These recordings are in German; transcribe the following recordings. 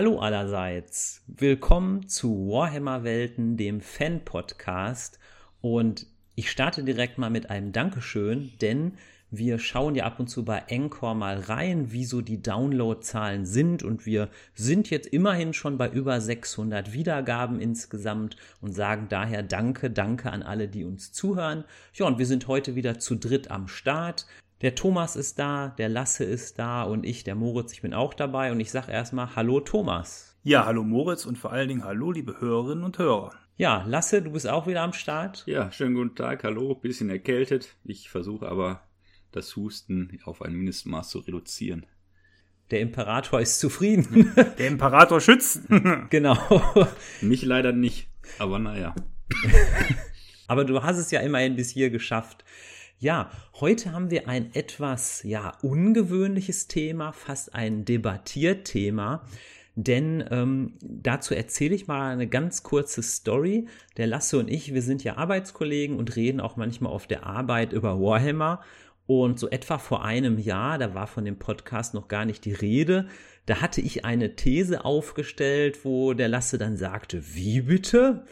Hallo allerseits. Willkommen zu Warhammer Welten, dem Fan-Podcast. Und ich starte direkt mal mit einem Dankeschön, denn wir schauen ja ab und zu bei Encore mal rein, wie so die Downloadzahlen sind. Und wir sind jetzt immerhin schon bei über 600 Wiedergaben insgesamt und sagen daher Danke, danke an alle, die uns zuhören. Ja, und wir sind heute wieder zu dritt am Start. Der Thomas ist da, der Lasse ist da und ich, der Moritz, ich bin auch dabei und ich sage erstmal Hallo Thomas. Ja, hallo Moritz und vor allen Dingen hallo liebe Hörerinnen und Hörer. Ja, Lasse, du bist auch wieder am Start. Ja, schönen guten Tag, hallo, bisschen erkältet. Ich versuche aber das Husten auf ein Mindestmaß zu reduzieren. Der Imperator ist zufrieden. Der Imperator schützt. genau. Mich leider nicht, aber naja. aber du hast es ja immerhin bis hier geschafft. Ja, heute haben wir ein etwas, ja, ungewöhnliches Thema, fast ein Debattierthema. Denn ähm, dazu erzähle ich mal eine ganz kurze Story. Der Lasse und ich, wir sind ja Arbeitskollegen und reden auch manchmal auf der Arbeit über Warhammer. Und so etwa vor einem Jahr, da war von dem Podcast noch gar nicht die Rede, da hatte ich eine These aufgestellt, wo der Lasse dann sagte, wie bitte?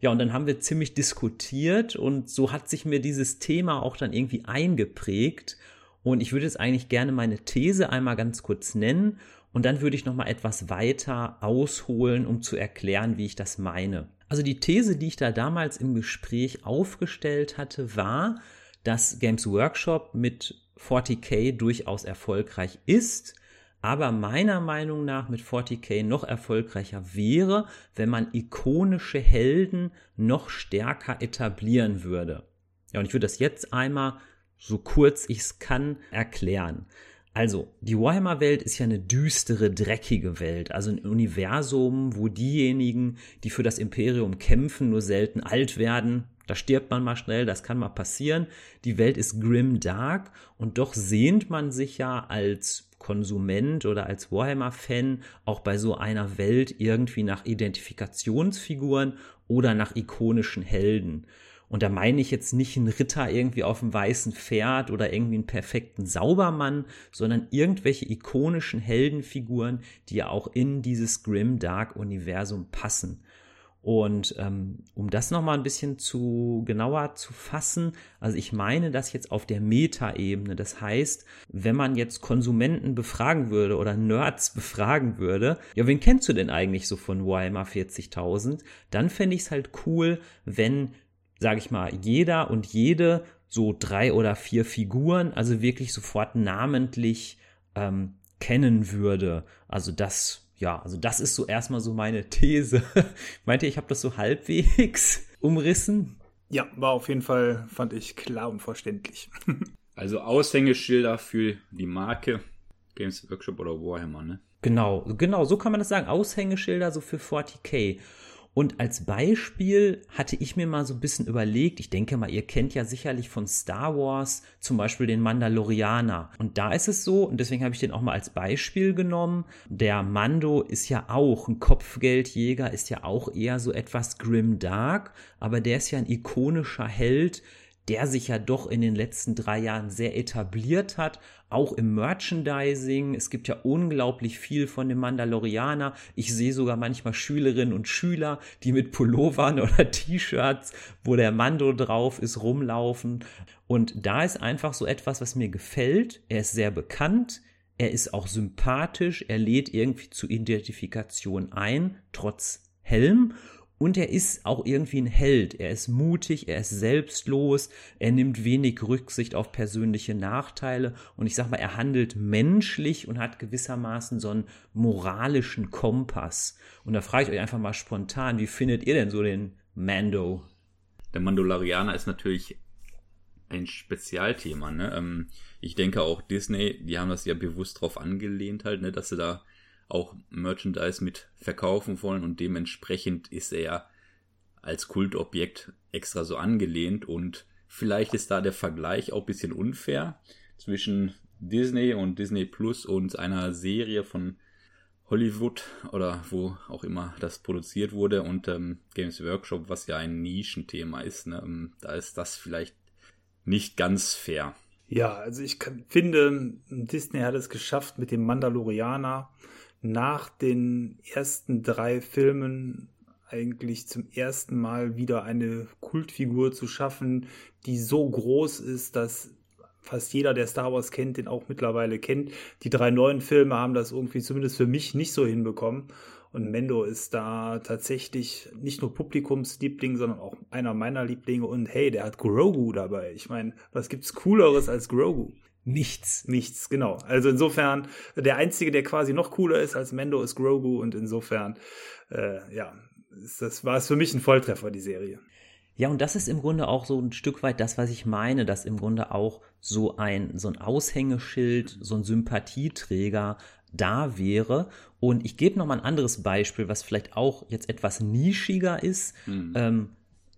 Ja, und dann haben wir ziemlich diskutiert und so hat sich mir dieses Thema auch dann irgendwie eingeprägt. Und ich würde jetzt eigentlich gerne meine These einmal ganz kurz nennen und dann würde ich noch mal etwas weiter ausholen, um zu erklären, wie ich das meine. Also die These, die ich da damals im Gespräch aufgestellt hatte, war, dass Games Workshop mit 40k durchaus erfolgreich ist, aber meiner Meinung nach mit 40k noch erfolgreicher wäre, wenn man ikonische Helden noch stärker etablieren würde. Ja, und ich würde das jetzt einmal so kurz ich es kann erklären. Also, die Warhammer-Welt ist ja eine düstere, dreckige Welt, also ein Universum, wo diejenigen, die für das Imperium kämpfen, nur selten alt werden. Da stirbt man mal schnell, das kann mal passieren. Die Welt ist grim dark und doch sehnt man sich ja als Konsument oder als Warhammer-Fan auch bei so einer Welt irgendwie nach Identifikationsfiguren oder nach ikonischen Helden. Und da meine ich jetzt nicht einen Ritter irgendwie auf dem weißen Pferd oder irgendwie einen perfekten Saubermann, sondern irgendwelche ikonischen Heldenfiguren, die ja auch in dieses Grim Dark Universum passen. Und ähm, um das nochmal ein bisschen zu genauer zu fassen, also ich meine das jetzt auf der Meta-Ebene. Das heißt, wenn man jetzt Konsumenten befragen würde oder Nerds befragen würde, ja, wen kennst du denn eigentlich so von Warhammer 40.000? Dann fände ich es halt cool, wenn, sage ich mal, jeder und jede so drei oder vier Figuren, also wirklich sofort namentlich ähm, kennen würde. Also das ja, also das ist so erstmal so meine These. Meint ihr, ich habe das so halbwegs umrissen? Ja, war auf jeden Fall, fand ich klar und verständlich. also Aushängeschilder für die Marke Games Workshop oder Warhammer, ne? Genau, genau, so kann man das sagen. Aushängeschilder so für 40k. Und als Beispiel hatte ich mir mal so ein bisschen überlegt, ich denke mal, ihr kennt ja sicherlich von Star Wars zum Beispiel den Mandalorianer. Und da ist es so, und deswegen habe ich den auch mal als Beispiel genommen, der Mando ist ja auch ein Kopfgeldjäger, ist ja auch eher so etwas grim dark, aber der ist ja ein ikonischer Held, der sich ja doch in den letzten drei Jahren sehr etabliert hat, auch im Merchandising. Es gibt ja unglaublich viel von dem Mandalorianer. Ich sehe sogar manchmal Schülerinnen und Schüler, die mit Pullovern oder T-Shirts, wo der Mando drauf ist, rumlaufen. Und da ist einfach so etwas, was mir gefällt. Er ist sehr bekannt. Er ist auch sympathisch. Er lädt irgendwie zur Identifikation ein, trotz Helm. Und er ist auch irgendwie ein Held. Er ist mutig, er ist selbstlos, er nimmt wenig Rücksicht auf persönliche Nachteile. Und ich sag mal, er handelt menschlich und hat gewissermaßen so einen moralischen Kompass. Und da frage ich euch einfach mal spontan, wie findet ihr denn so den Mando? Der Mandalorianer ist natürlich ein Spezialthema. Ne? Ähm, ich denke auch Disney, die haben das ja bewusst drauf angelehnt halt, ne, dass sie da auch Merchandise mit verkaufen wollen und dementsprechend ist er als Kultobjekt extra so angelehnt und vielleicht ist da der Vergleich auch ein bisschen unfair zwischen Disney und Disney Plus und einer Serie von Hollywood oder wo auch immer das produziert wurde und ähm, Games Workshop, was ja ein Nischenthema ist, ne? Ähm, da ist das vielleicht nicht ganz fair. Ja, also ich kann, finde, Disney hat es geschafft mit dem Mandalorianer nach den ersten drei Filmen eigentlich zum ersten Mal wieder eine Kultfigur zu schaffen, die so groß ist, dass fast jeder, der Star Wars kennt, den auch mittlerweile kennt. Die drei neuen Filme haben das irgendwie zumindest für mich nicht so hinbekommen. Und Mendo ist da tatsächlich nicht nur Publikumsliebling, sondern auch einer meiner Lieblinge. Und hey, der hat Grogu dabei. Ich meine, was gibt's Cooleres als Grogu? Nichts. Nichts, genau. Also insofern, der Einzige, der quasi noch cooler ist als Mendo, ist Grogu. Und insofern, äh, ja, das war es für mich ein Volltreffer, die Serie. Ja, und das ist im Grunde auch so ein Stück weit das, was ich meine, dass im Grunde auch so ein, so ein Aushängeschild, so ein Sympathieträger da wäre. Und ich gebe noch mal ein anderes Beispiel, was vielleicht auch jetzt etwas nischiger ist. Mhm. Ähm,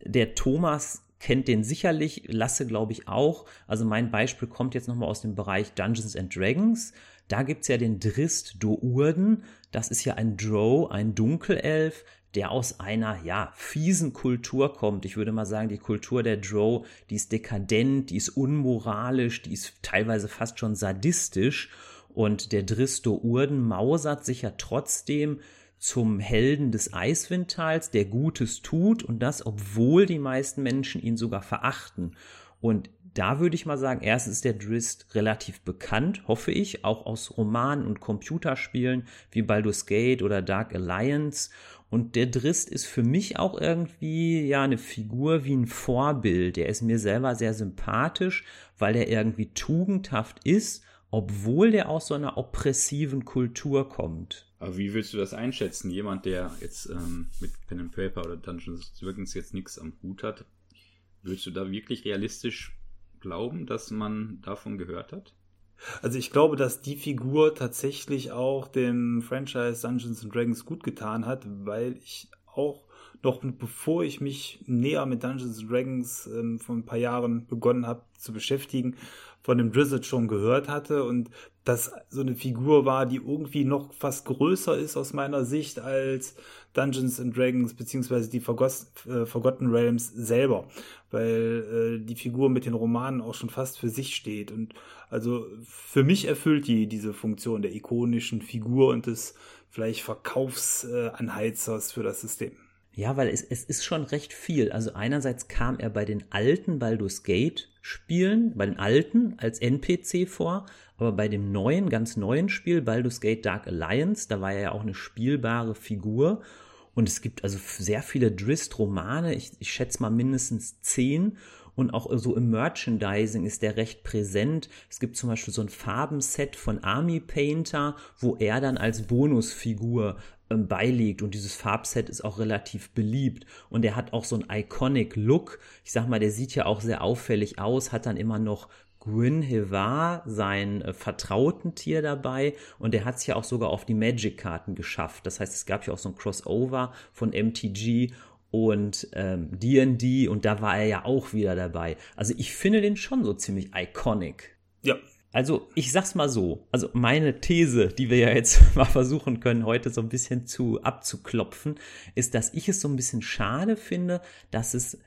der Thomas kennt den sicherlich, Lasse glaube ich auch. Also mein Beispiel kommt jetzt noch mal aus dem Bereich Dungeons and Dragons. Da gibt es ja den Drist Dourden. Das ist ja ein Drow, ein Dunkelelf, der aus einer, ja, fiesen Kultur kommt. Ich würde mal sagen, die Kultur der Drow, die ist dekadent, die ist unmoralisch, die ist teilweise fast schon sadistisch. Und der Dristo Urden mausert sich ja trotzdem zum Helden des Eiswindtals, der Gutes tut und das, obwohl die meisten Menschen ihn sogar verachten. Und da würde ich mal sagen, erstens ist der Drist relativ bekannt, hoffe ich, auch aus Romanen und Computerspielen wie Baldur's Gate oder Dark Alliance. Und der Drist ist für mich auch irgendwie ja eine Figur wie ein Vorbild. Der ist mir selber sehr sympathisch, weil er irgendwie tugendhaft ist, obwohl der aus so einer oppressiven Kultur kommt. Aber wie willst du das einschätzen? Jemand, der jetzt ähm, mit Pen and Paper oder Dungeons Dragons jetzt nichts am Hut hat, würdest du da wirklich realistisch glauben, dass man davon gehört hat? Also ich glaube, dass die Figur tatsächlich auch dem Franchise Dungeons Dragons gut getan hat, weil ich auch noch bevor ich mich näher mit Dungeons Dragons ähm, vor ein paar Jahren begonnen habe zu beschäftigen, von dem Drizzard schon gehört hatte und das so eine Figur war, die irgendwie noch fast größer ist aus meiner Sicht als Dungeons and Dragons beziehungsweise die Vergoss, äh, Forgotten Realms selber, weil äh, die Figur mit den Romanen auch schon fast für sich steht und also für mich erfüllt die diese Funktion der ikonischen Figur und des vielleicht Verkaufsanheizers äh, für das System. Ja, weil es, es ist schon recht viel. Also einerseits kam er bei den alten Baldur's Gate Spielen, bei den alten als NPC vor, aber bei dem neuen, ganz neuen Spiel Baldur's Gate Dark Alliance, da war er ja auch eine spielbare Figur. Und es gibt also sehr viele Drist-Romane, ich, ich schätze mal mindestens zehn. Und auch so im Merchandising ist der recht präsent. Es gibt zum Beispiel so ein Farbenset von Army Painter, wo er dann als Bonusfigur ähm, beiliegt und dieses Farbset ist auch relativ beliebt und er hat auch so einen iconic Look. Ich sag mal, der sieht ja auch sehr auffällig aus, hat dann immer noch Gwyn Hevar, sein äh, vertrauten Tier dabei und er hat es ja auch sogar auf die Magic-Karten geschafft. Das heißt, es gab ja auch so ein Crossover von MTG und D&D ähm, und da war er ja auch wieder dabei. Also ich finde den schon so ziemlich iconic. Ja, also ich sag's mal so, also meine These, die wir ja jetzt mal versuchen können, heute so ein bisschen zu abzuklopfen, ist, dass ich es so ein bisschen schade finde, dass es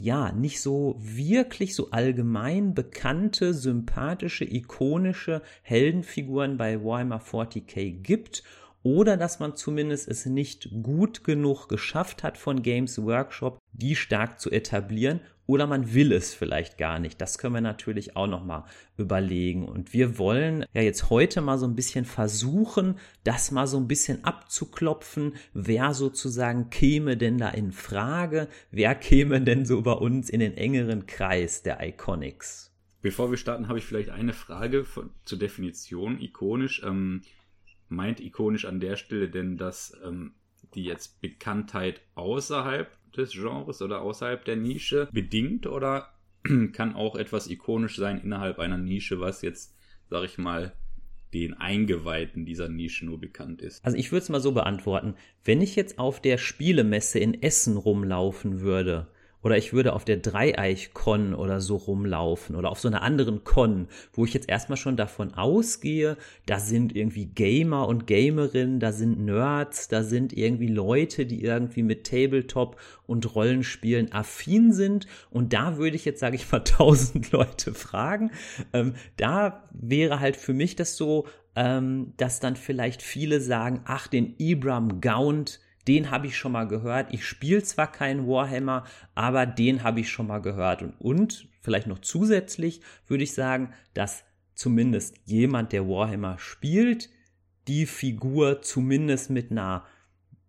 ja nicht so wirklich so allgemein bekannte, sympathische, ikonische Heldenfiguren bei Warhammer 40k gibt oder dass man zumindest es nicht gut genug geschafft hat von Games Workshop, die stark zu etablieren oder man will es vielleicht gar nicht. Das können wir natürlich auch noch mal überlegen und wir wollen ja jetzt heute mal so ein bisschen versuchen, das mal so ein bisschen abzuklopfen, wer sozusagen käme denn da in Frage, wer käme denn so bei uns in den engeren Kreis der Iconics. Bevor wir starten, habe ich vielleicht eine Frage von, zur Definition ikonisch. Ähm, meint ikonisch an der Stelle denn, dass ähm, die jetzt Bekanntheit außerhalb des Genres oder außerhalb der Nische bedingt oder kann auch etwas ikonisch sein innerhalb einer Nische, was jetzt, sag ich mal, den Eingeweihten dieser Nische nur bekannt ist? Also ich würde es mal so beantworten. Wenn ich jetzt auf der Spielemesse in Essen rumlaufen würde oder ich würde auf der Dreieich-Con oder so rumlaufen oder auf so einer anderen Con, wo ich jetzt erstmal schon davon ausgehe, da sind irgendwie Gamer und Gamerinnen, da sind Nerds, da sind irgendwie Leute, die irgendwie mit Tabletop und Rollenspielen affin sind. Und da würde ich jetzt, sage ich mal, tausend Leute fragen. Ähm, da wäre halt für mich das so ähm, dass dann vielleicht viele sagen, ach, den Ibram Gaunt, den habe ich schon mal gehört. Ich spiele zwar keinen Warhammer, aber den habe ich schon mal gehört. Und, und vielleicht noch zusätzlich würde ich sagen, dass zumindest jemand, der Warhammer spielt, die Figur zumindest mit einer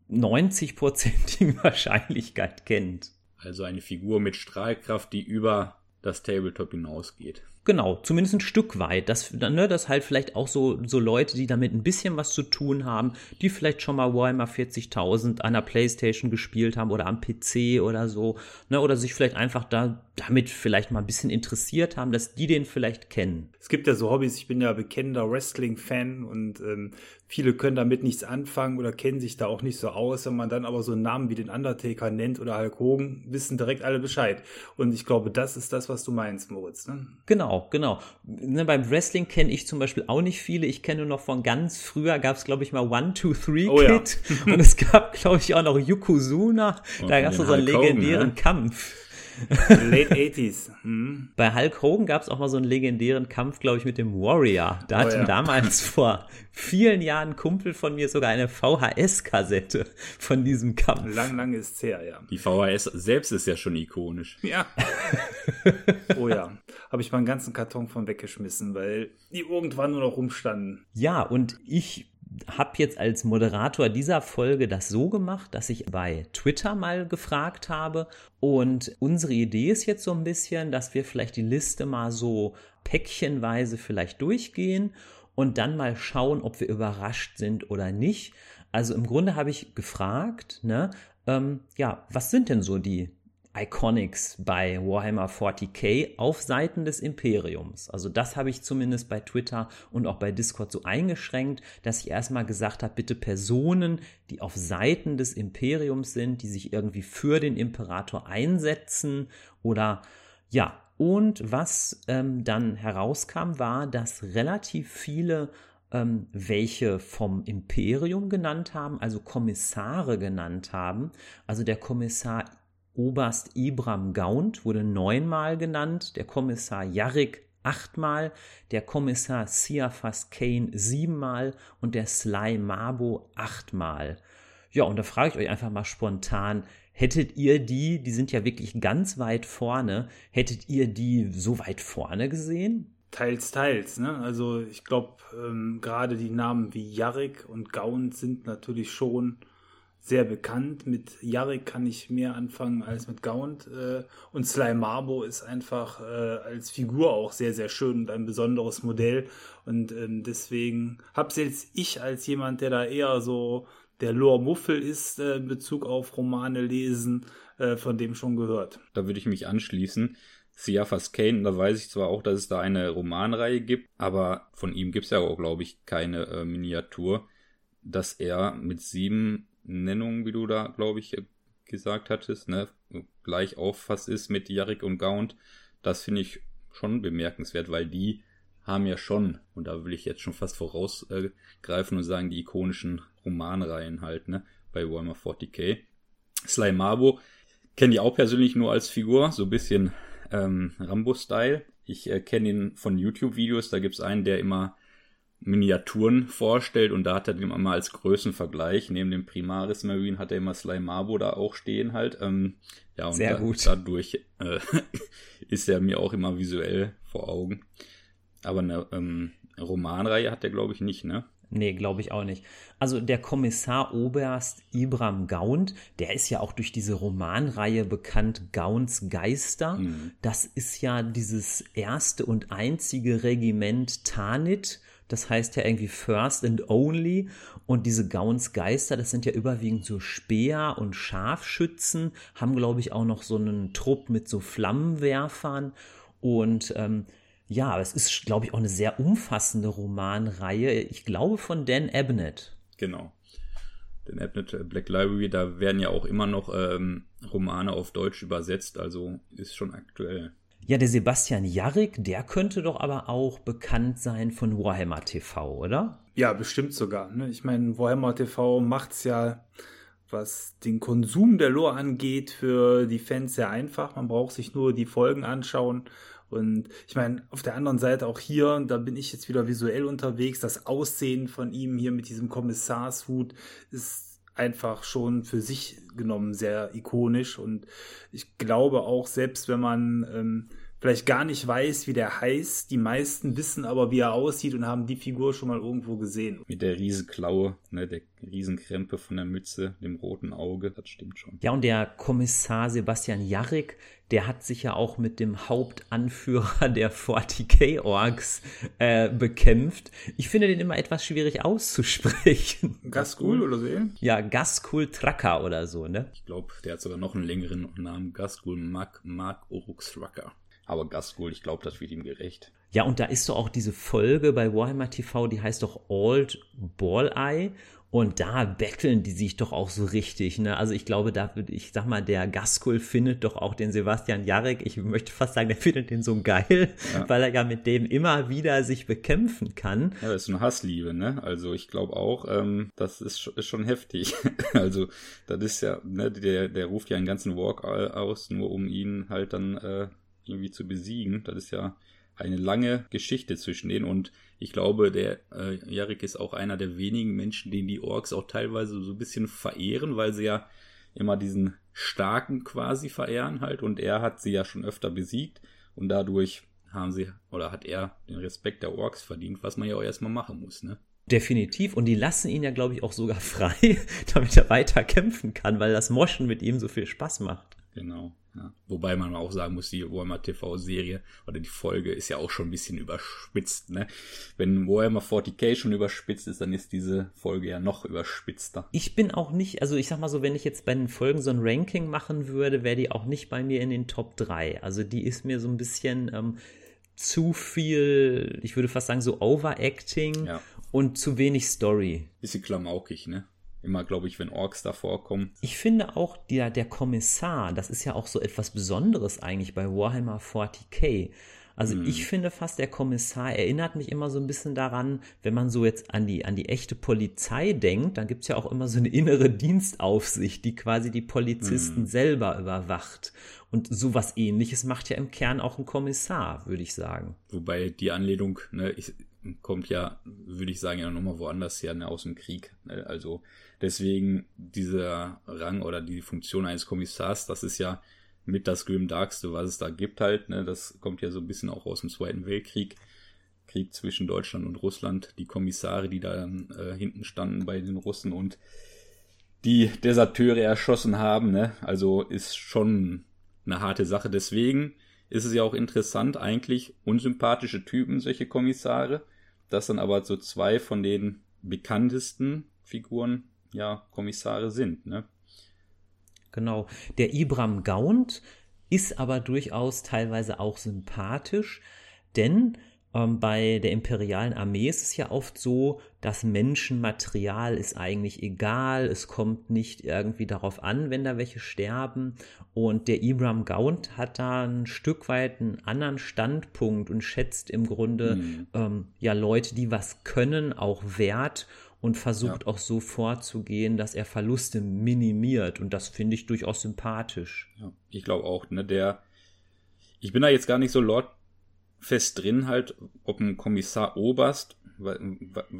90-prozentigen Wahrscheinlichkeit kennt. Also eine Figur mit Strahlkraft, die über das Tabletop hinausgeht. Genau, zumindest ein Stück weit. Das, ne, das halt vielleicht auch so, so Leute, die damit ein bisschen was zu tun haben, die vielleicht schon mal Warhammer 40.000 an der Playstation gespielt haben oder am PC oder so, ne, oder sich vielleicht einfach da damit vielleicht mal ein bisschen interessiert haben, dass die den vielleicht kennen. Es gibt ja so Hobbys, ich bin ja bekennender Wrestling-Fan und ähm, viele können damit nichts anfangen oder kennen sich da auch nicht so aus. Wenn man dann aber so einen Namen wie den Undertaker nennt oder Hulk Hogan, wissen direkt alle Bescheid. Und ich glaube, das ist das, was du meinst, Moritz. Ne? Genau, genau. Ne, beim Wrestling kenne ich zum Beispiel auch nicht viele. Ich kenne nur noch von ganz früher, gab es, glaube ich, mal One, Two, Three Oh ja. Kid. Und es gab, glaube ich, auch noch Yokozuna. Und da gab es so einen Hulk Hogan, legendären ne? Kampf. Late 80s. Hm. Bei Hulk Hogan gab es auch mal so einen legendären Kampf, glaube ich, mit dem Warrior. Da Oh hatte ja. damals vor vielen Jahren ein Kumpel von mir sogar eine VHS-Kassette von diesem Kampf. Lang, lang ist es her, ja. Die VHS selbst ist ja schon ikonisch. Ja. oh ja. Habe ich meinen ganzen Karton von weggeschmissen, weil die irgendwann nur noch rumstanden. Ja, und ich habe jetzt als Moderator dieser Folge das so gemacht, dass ich bei Twitter mal gefragt habe. Und unsere Idee ist jetzt so ein bisschen, dass wir vielleicht die Liste mal so päckchenweise vielleicht durchgehen und dann mal schauen, ob wir überrascht sind oder nicht. Also im Grunde habe ich gefragt, ne, ähm, ja, was sind denn so die Iconics bei Warhammer 40k auf Seiten des Imperiums. Also das habe ich zumindest bei Twitter und auch bei Discord so eingeschränkt, dass ich erstmal gesagt habe, bitte Personen, die auf Seiten des Imperiums sind, die sich irgendwie für den Imperator einsetzen oder ja. Und was ähm, dann herauskam, war, dass relativ viele ähm, welche vom Imperium genannt haben, also Kommissare genannt haben. Also der Kommissar Oberst Ibram Gaunt wurde neunmal genannt, der Kommissar Jarrik achtmal, der Kommissar Siafas Kane siebenmal und der Sly Mabo achtmal. Ja, und da frage ich euch einfach mal spontan, hättet ihr die, die sind ja wirklich ganz weit vorne, hättet ihr die so weit vorne gesehen? Teils, teils. Ne? Also ich glaube, ähm, gerade die Namen wie Jarek und Gaun sind natürlich schon sehr bekannt. Mit Jarek kann ich mehr anfangen als mit Gaunt. Äh, und Sly Marbo ist einfach äh, als Figur auch sehr, sehr schön und ein besonderes Modell. Und ähm, deswegen habe selbst ich als jemand, der da eher so der Lore-Muffel ist äh, in Bezug auf Romane lesen, von dem schon gehört. Da würde ich mich anschließen. Siafas Kane, da weiß ich zwar auch, dass es da eine Romanreihe gibt, aber von ihm gibt es ja auch, glaube ich, keine äh, Miniatur, dass er mit sieben Nennungen, wie du da, glaube ich, gesagt hattest, ne, gleich auffasst ist mit Jarek und Gaunt. Das finde ich schon bemerkenswert, weil die haben ja schon, und da will ich jetzt schon fast vorausgreifen und sagen, die ikonischen Romanreihen halt, ne, bei Warhammer 40k. Sly Marbo kenne ich auch persönlich nur als Figur, so ein bisschen ähm, Rambo-Style. Ich äh, kenne ihn von YouTube-Videos, da gibt es einen, der immer Miniaturen vorstellt und da hat er den immer als Größenvergleich. Neben dem Primaris Marine hat er immer Sly Marbo da auch stehen halt. Ähm, ja, und Sehr da, gut. dadurch äh, ist er mir auch immer visuell vor Augen. Aber eine ähm, Romanreihe hat er, glaube ich, nicht, ne? Nee, glaube ich auch nicht. Also der Kommissar Oberst Ibram Gaunt, der ist ja auch durch diese Romanreihe bekannt, Gaunts Geister. Mhm. Das ist ja dieses erste und einzige Regiment Tanit. Das heißt ja irgendwie First and Only. Und diese Gaunts Geister, das sind ja überwiegend so Speer und Scharfschützen, haben, glaube ich, auch noch so einen Trupp mit so Flammenwerfern. Und ähm, ja, es ist, glaube ich, auch eine sehr umfassende Romanreihe. Ich glaube von Dan Abnett. Genau. Den Abnet äh, Black Library, da werden ja auch immer noch ähm, Romane auf Deutsch übersetzt, also ist schon aktuell. Ja, der Sebastian Jarrik, der könnte doch aber auch bekannt sein von Warhammer TV, oder? Ja, bestimmt sogar. Ne? Ich meine, Warhammer TV macht's ja, was den Konsum der Lore angeht, für die Fans sehr einfach. Man braucht sich nur die Folgen anschauen Und ich meine, auf der anderen Seite auch hier, da bin ich jetzt wieder visuell unterwegs, das Aussehen von ihm hier mit diesem Kommissarshut ist einfach schon für sich genommen sehr ikonisch. Und ich glaube auch, selbst wenn man ähm, vielleicht gar nicht weiß, wie der heißt. Die meisten wissen aber, wie er aussieht und haben die Figur schon mal irgendwo gesehen. Mit der Riesenklaue, ne, der Riesenkrempe von der Mütze, dem roten Auge, das stimmt schon. Ja, und der Kommissar Sebastian Jarrik, der hat sich ja auch mit dem Hauptanführer der 40k-Orks äh, bekämpft. Ich finde den immer etwas schwierig auszusprechen. Gaskul oder so? Ja, Gaskul Tracker oder so, ne? Ich glaube, der hat sogar noch einen längeren Namen. Gaskul Mark, Mark Urux Tracker. Aber Gasgul, ich glaube, das wird ihm gerecht. Ja, und da ist doch auch diese Folge bei Warhammer TV, die heißt doch Old Ball Eye. Und da betteln die sich doch auch so richtig. Ne? Also ich glaube, da, ich sag mal, der Gaskul findet doch auch den Sebastian Jarek. Ich möchte fast sagen, der findet den so geil, ja. weil er ja mit dem immer wieder sich bekämpfen kann. Ja, das ist eine Hassliebe, ne? Also ich glaube auch, ähm, das ist, ist, schon heftig. also das ist ja, ne, der, der ruft ja einen ganzen Walk aus, nur um ihn halt dann äh, irgendwie zu besiegen. Das ist ja eine lange Geschichte zwischen denen und ich glaube, der äh, Jarek ist auch einer der wenigen Menschen, den die Orks auch teilweise so ein bisschen verehren, weil sie ja immer diesen Starken quasi verehren halt und er hat sie ja schon öfter besiegt und dadurch haben sie oder hat er den Respekt der Orks verdient, was man ja auch erstmal machen muss, ne? Definitiv. Und die lassen ihn ja, glaube ich, auch sogar frei, damit er weiter kämpfen kann, weil das Moschen mit ihm so viel Spaß macht. Genau. Ja. Wobei man auch sagen muss, die Warhammer TV-Serie oder die Folge ist ja auch schon ein bisschen überspitzt. Ne? Wenn Warhammer 40k schon überspitzt ist, dann ist diese Folge ja noch überspitzter. Ich bin auch nicht, also ich sag mal so, wenn ich jetzt bei den Folgen so ein Ranking machen würde, wäre die auch nicht bei mir in den Top 3. Also die ist mir so ein bisschen ähm, zu viel, ich würde fast sagen, so Overacting ja. und zu wenig Story. Bisschen klamaukig, ne? Immer, glaube ich, wenn Orks da vorkommen. Ich finde auch, der, der Kommissar, das ist ja auch so etwas Besonderes eigentlich bei Warhammer 40k. Also hm. ich finde fast, der Kommissar erinnert mich immer so ein bisschen daran, wenn man so jetzt an die, an die echte Polizei denkt, dann gibt es ja auch immer so eine innere Dienstaufsicht, die quasi die Polizisten hm. selber überwacht. Und sowas ähnliches macht ja im Kern auch ein Kommissar, würde ich sagen. Wobei die Anlehnung, ne, ich, kommt ja, würde ich sagen, ja nochmal woanders her, ne, aus dem Krieg. Ne? Also deswegen dieser Rang oder die Funktion eines Kommissars, das ist ja mit das Grimdarkste, was es da gibt halt. Ne? Das kommt ja so ein bisschen auch aus dem Zweiten Weltkrieg. Krieg zwischen Deutschland und Russland. Die Kommissare, die da äh, hinten standen bei den Russen und die Deserteure erschossen haben. Ne? Also ist schon eine harte Sache. Deswegen ist es ja auch interessant, eigentlich unsympathische Typen, solche Kommissare dass dann aber so zwei von den bekanntesten Figuren ja Kommissare sind, ne? Genau. Der Ibram Gaunt ist aber durchaus teilweise auch sympathisch, denn ähm, bei der imperialen Armee ist es ja oft so, das Menschenmaterial ist eigentlich egal, es kommt nicht irgendwie darauf an, wenn da welche sterben. Und der Ibram Gaunt hat da ein Stück weit einen anderen Standpunkt und schätzt im Grunde mhm. ähm, ja Leute, die was können, auch wert und versucht ja. auch so vorzugehen, dass er Verluste minimiert. Und das finde ich durchaus sympathisch. Ja, ich glaube auch, ne, der ich bin da jetzt gar nicht so Lord fest drin halt, ob ein Kommissar Oberst,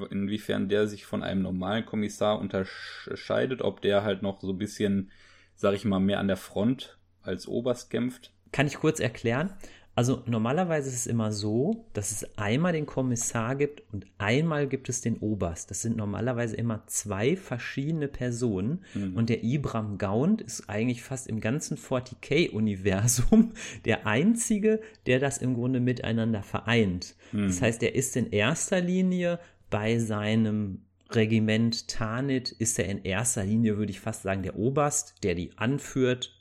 inwiefern der sich von einem normalen Kommissar unterscheidet, ob der halt noch so ein bisschen, sag ich mal, mehr an der Front als Oberst kämpft. Kann ich kurz erklären? Also normalerweise ist es immer so, dass es einmal den Kommissar gibt und einmal gibt es den Oberst. Das sind normalerweise immer zwei verschiedene Personen. Mhm. Und der Ibram Gaunt ist eigentlich fast im ganzen 40k-Universum der einzige, der das im Grunde miteinander vereint. Mhm. Das heißt, er ist in erster Linie bei seinem Regiment Tanit, ist er in erster Linie, würde ich fast sagen, der Oberst, der die anführt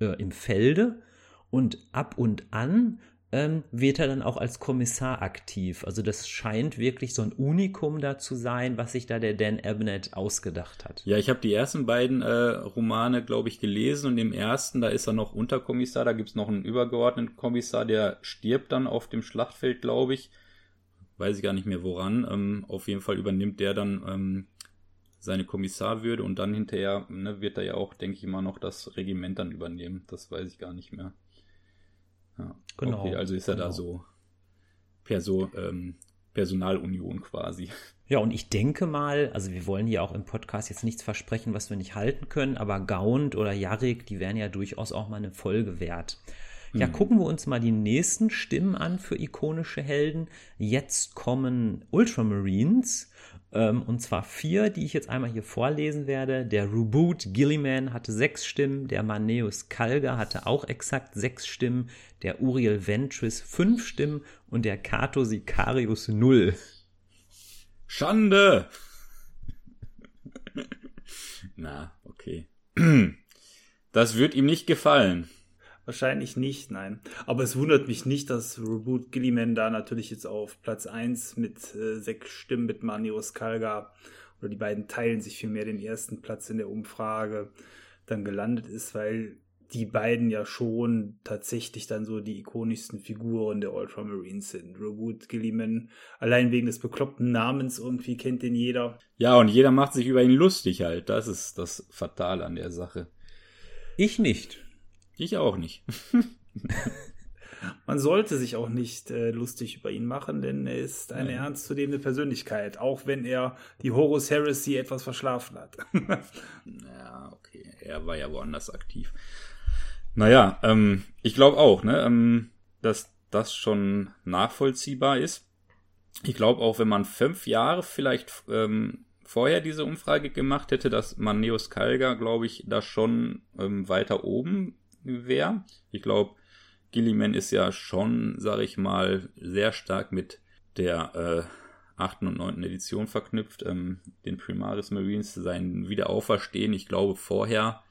äh, im Felde und ab und an ähm, wird er dann auch als Kommissar aktiv. Also das scheint wirklich so ein Unikum da zu sein, was sich da der Dan Abnett ausgedacht hat. Ja, ich habe die ersten beiden äh, Romane, glaube ich, gelesen und im ersten, da ist er noch Unterkommissar, da gibt es noch einen übergeordneten Kommissar, der stirbt dann auf dem Schlachtfeld, glaube ich. Weiß ich gar nicht mehr woran. Ähm, auf jeden Fall übernimmt der dann ähm, seine Kommissarwürde und dann hinterher ne, wird er ja auch, denke ich mal, noch das Regiment dann übernehmen. Das weiß ich gar nicht mehr. Ja. Genau. Okay, also ist er genau. da so Perso, ähm, Personalunion quasi. Ja, und ich denke mal, also wir wollen hier auch im Podcast jetzt nichts versprechen, was wir nicht halten können, aber Gaunt oder Jarek, die wären ja durchaus auch mal eine Folge wert. Ja, mhm. gucken wir uns mal die nächsten Stimmen an für ikonische Helden. Jetzt kommen Ultramarines. Ähm, und zwar vier, die ich jetzt einmal hier vorlesen werde. Der Reboot Gilliman hatte sechs Stimmen, der Maneus Kalga hatte auch exakt sechs Stimmen, der Uriel Ventris fünf Stimmen und der Kato Sicarius null. Schande! Na, okay. Das wird ihm nicht gefallen. Wahrscheinlich nicht, nein. Aber es wundert mich nicht, dass Reboot Gilliman da natürlich jetzt auf Platz 1 mit äh, sechs Stimmen mit Manios Kalga oder die beiden teilen sich vielmehr den ersten Platz in der Umfrage dann gelandet ist, weil die beiden ja schon tatsächlich dann so die ikonischsten Figuren der Ultramarines sind. Reboot Gilliman, allein wegen des bekloppten Namens irgendwie kennt den jeder. Ja, und jeder macht sich über ihn lustig halt. Das ist das Fatale an der Sache. Ich nicht. Ich auch nicht. Man sollte sich auch nicht äh, lustig über ihn machen, denn er ist eine Nein. ernstzunehmende Persönlichkeit, auch wenn er die Horus Heresy etwas verschlafen hat. ja, okay. Er war ja woanders aktiv. Naja, ähm, ich glaube auch, ne, ähm, dass das schon nachvollziehbar ist. Ich glaube auch, wenn man fünf Jahre vielleicht ähm, vorher diese Umfrage gemacht hätte, dass man Neos Kalga, glaube ich, da schon ähm, weiter oben wäre. Ich glaube, Gilliman ist ja schon, sage ich mal, sehr stark mit der äh, 8. und 9. Edition verknüpft, ähm, den Primaris Marines, sein Wiederauferstehen. Ich glaube, vorher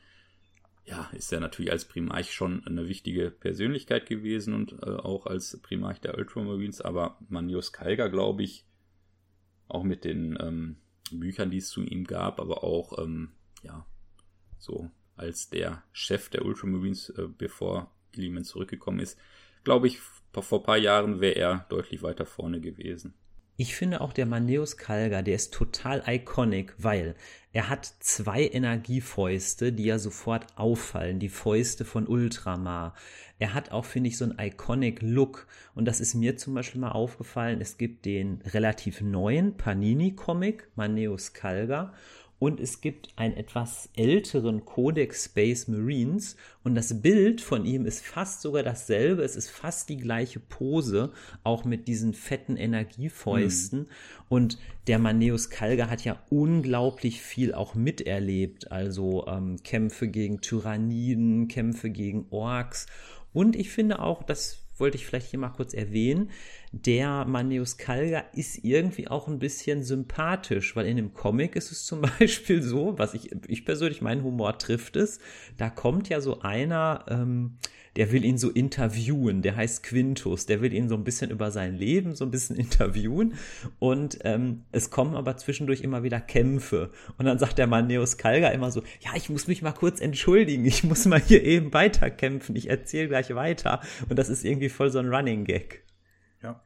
ja, ist er natürlich als Primarch schon eine wichtige Persönlichkeit gewesen und äh, auch als Primarch der Ultramarines, aber Manius Kalga, glaube ich, auch mit den ähm, Büchern, die es zu ihm gab, aber auch, ähm, ja, so als der Chef der Ultramarines, äh, bevor Gilliman zurückgekommen ist. Glaube ich, vor ein paar Jahren wäre er deutlich weiter vorne gewesen. Ich finde auch der Maneus Kalga, der ist total iconic, weil er hat zwei Energiefäuste, die ja sofort auffallen, die Fäuste von Ultramar. Er hat auch, finde ich, so einen iconic Look. Und das ist mir zum Beispiel mal aufgefallen. Es gibt den relativ neuen Panini-Comic, Maneus Kalga. Und es gibt einen etwas älteren Codex Space Marines und das Bild von ihm ist fast sogar dasselbe. Es ist fast die gleiche Pose, auch mit diesen fetten Energiefäusten. Mhm. Und der Maneus Kalga hat ja unglaublich viel auch miterlebt. Also ähm, Kämpfe gegen Tyranniden, Kämpfe gegen Orks. Und ich finde auch, das wollte ich vielleicht hier mal kurz erwähnen, der Maneus Kalga ist irgendwie auch ein bisschen sympathisch, weil in dem Comic ist es zum Beispiel so, was ich, ich persönlich, mein Humor trifft es, da kommt ja so einer, ähm, der will ihn so interviewen, der heißt Quintus, der will ihn so ein bisschen über sein Leben so ein bisschen interviewen. Und ähm, es kommen aber zwischendurch immer wieder Kämpfe. Und dann sagt der Maneus Kalga immer so, ja, ich muss mich mal kurz entschuldigen, ich muss mal hier eben weiterkämpfen, ich erzähle gleich weiter. Und das ist irgendwie voll so ein Running Gag. Ja.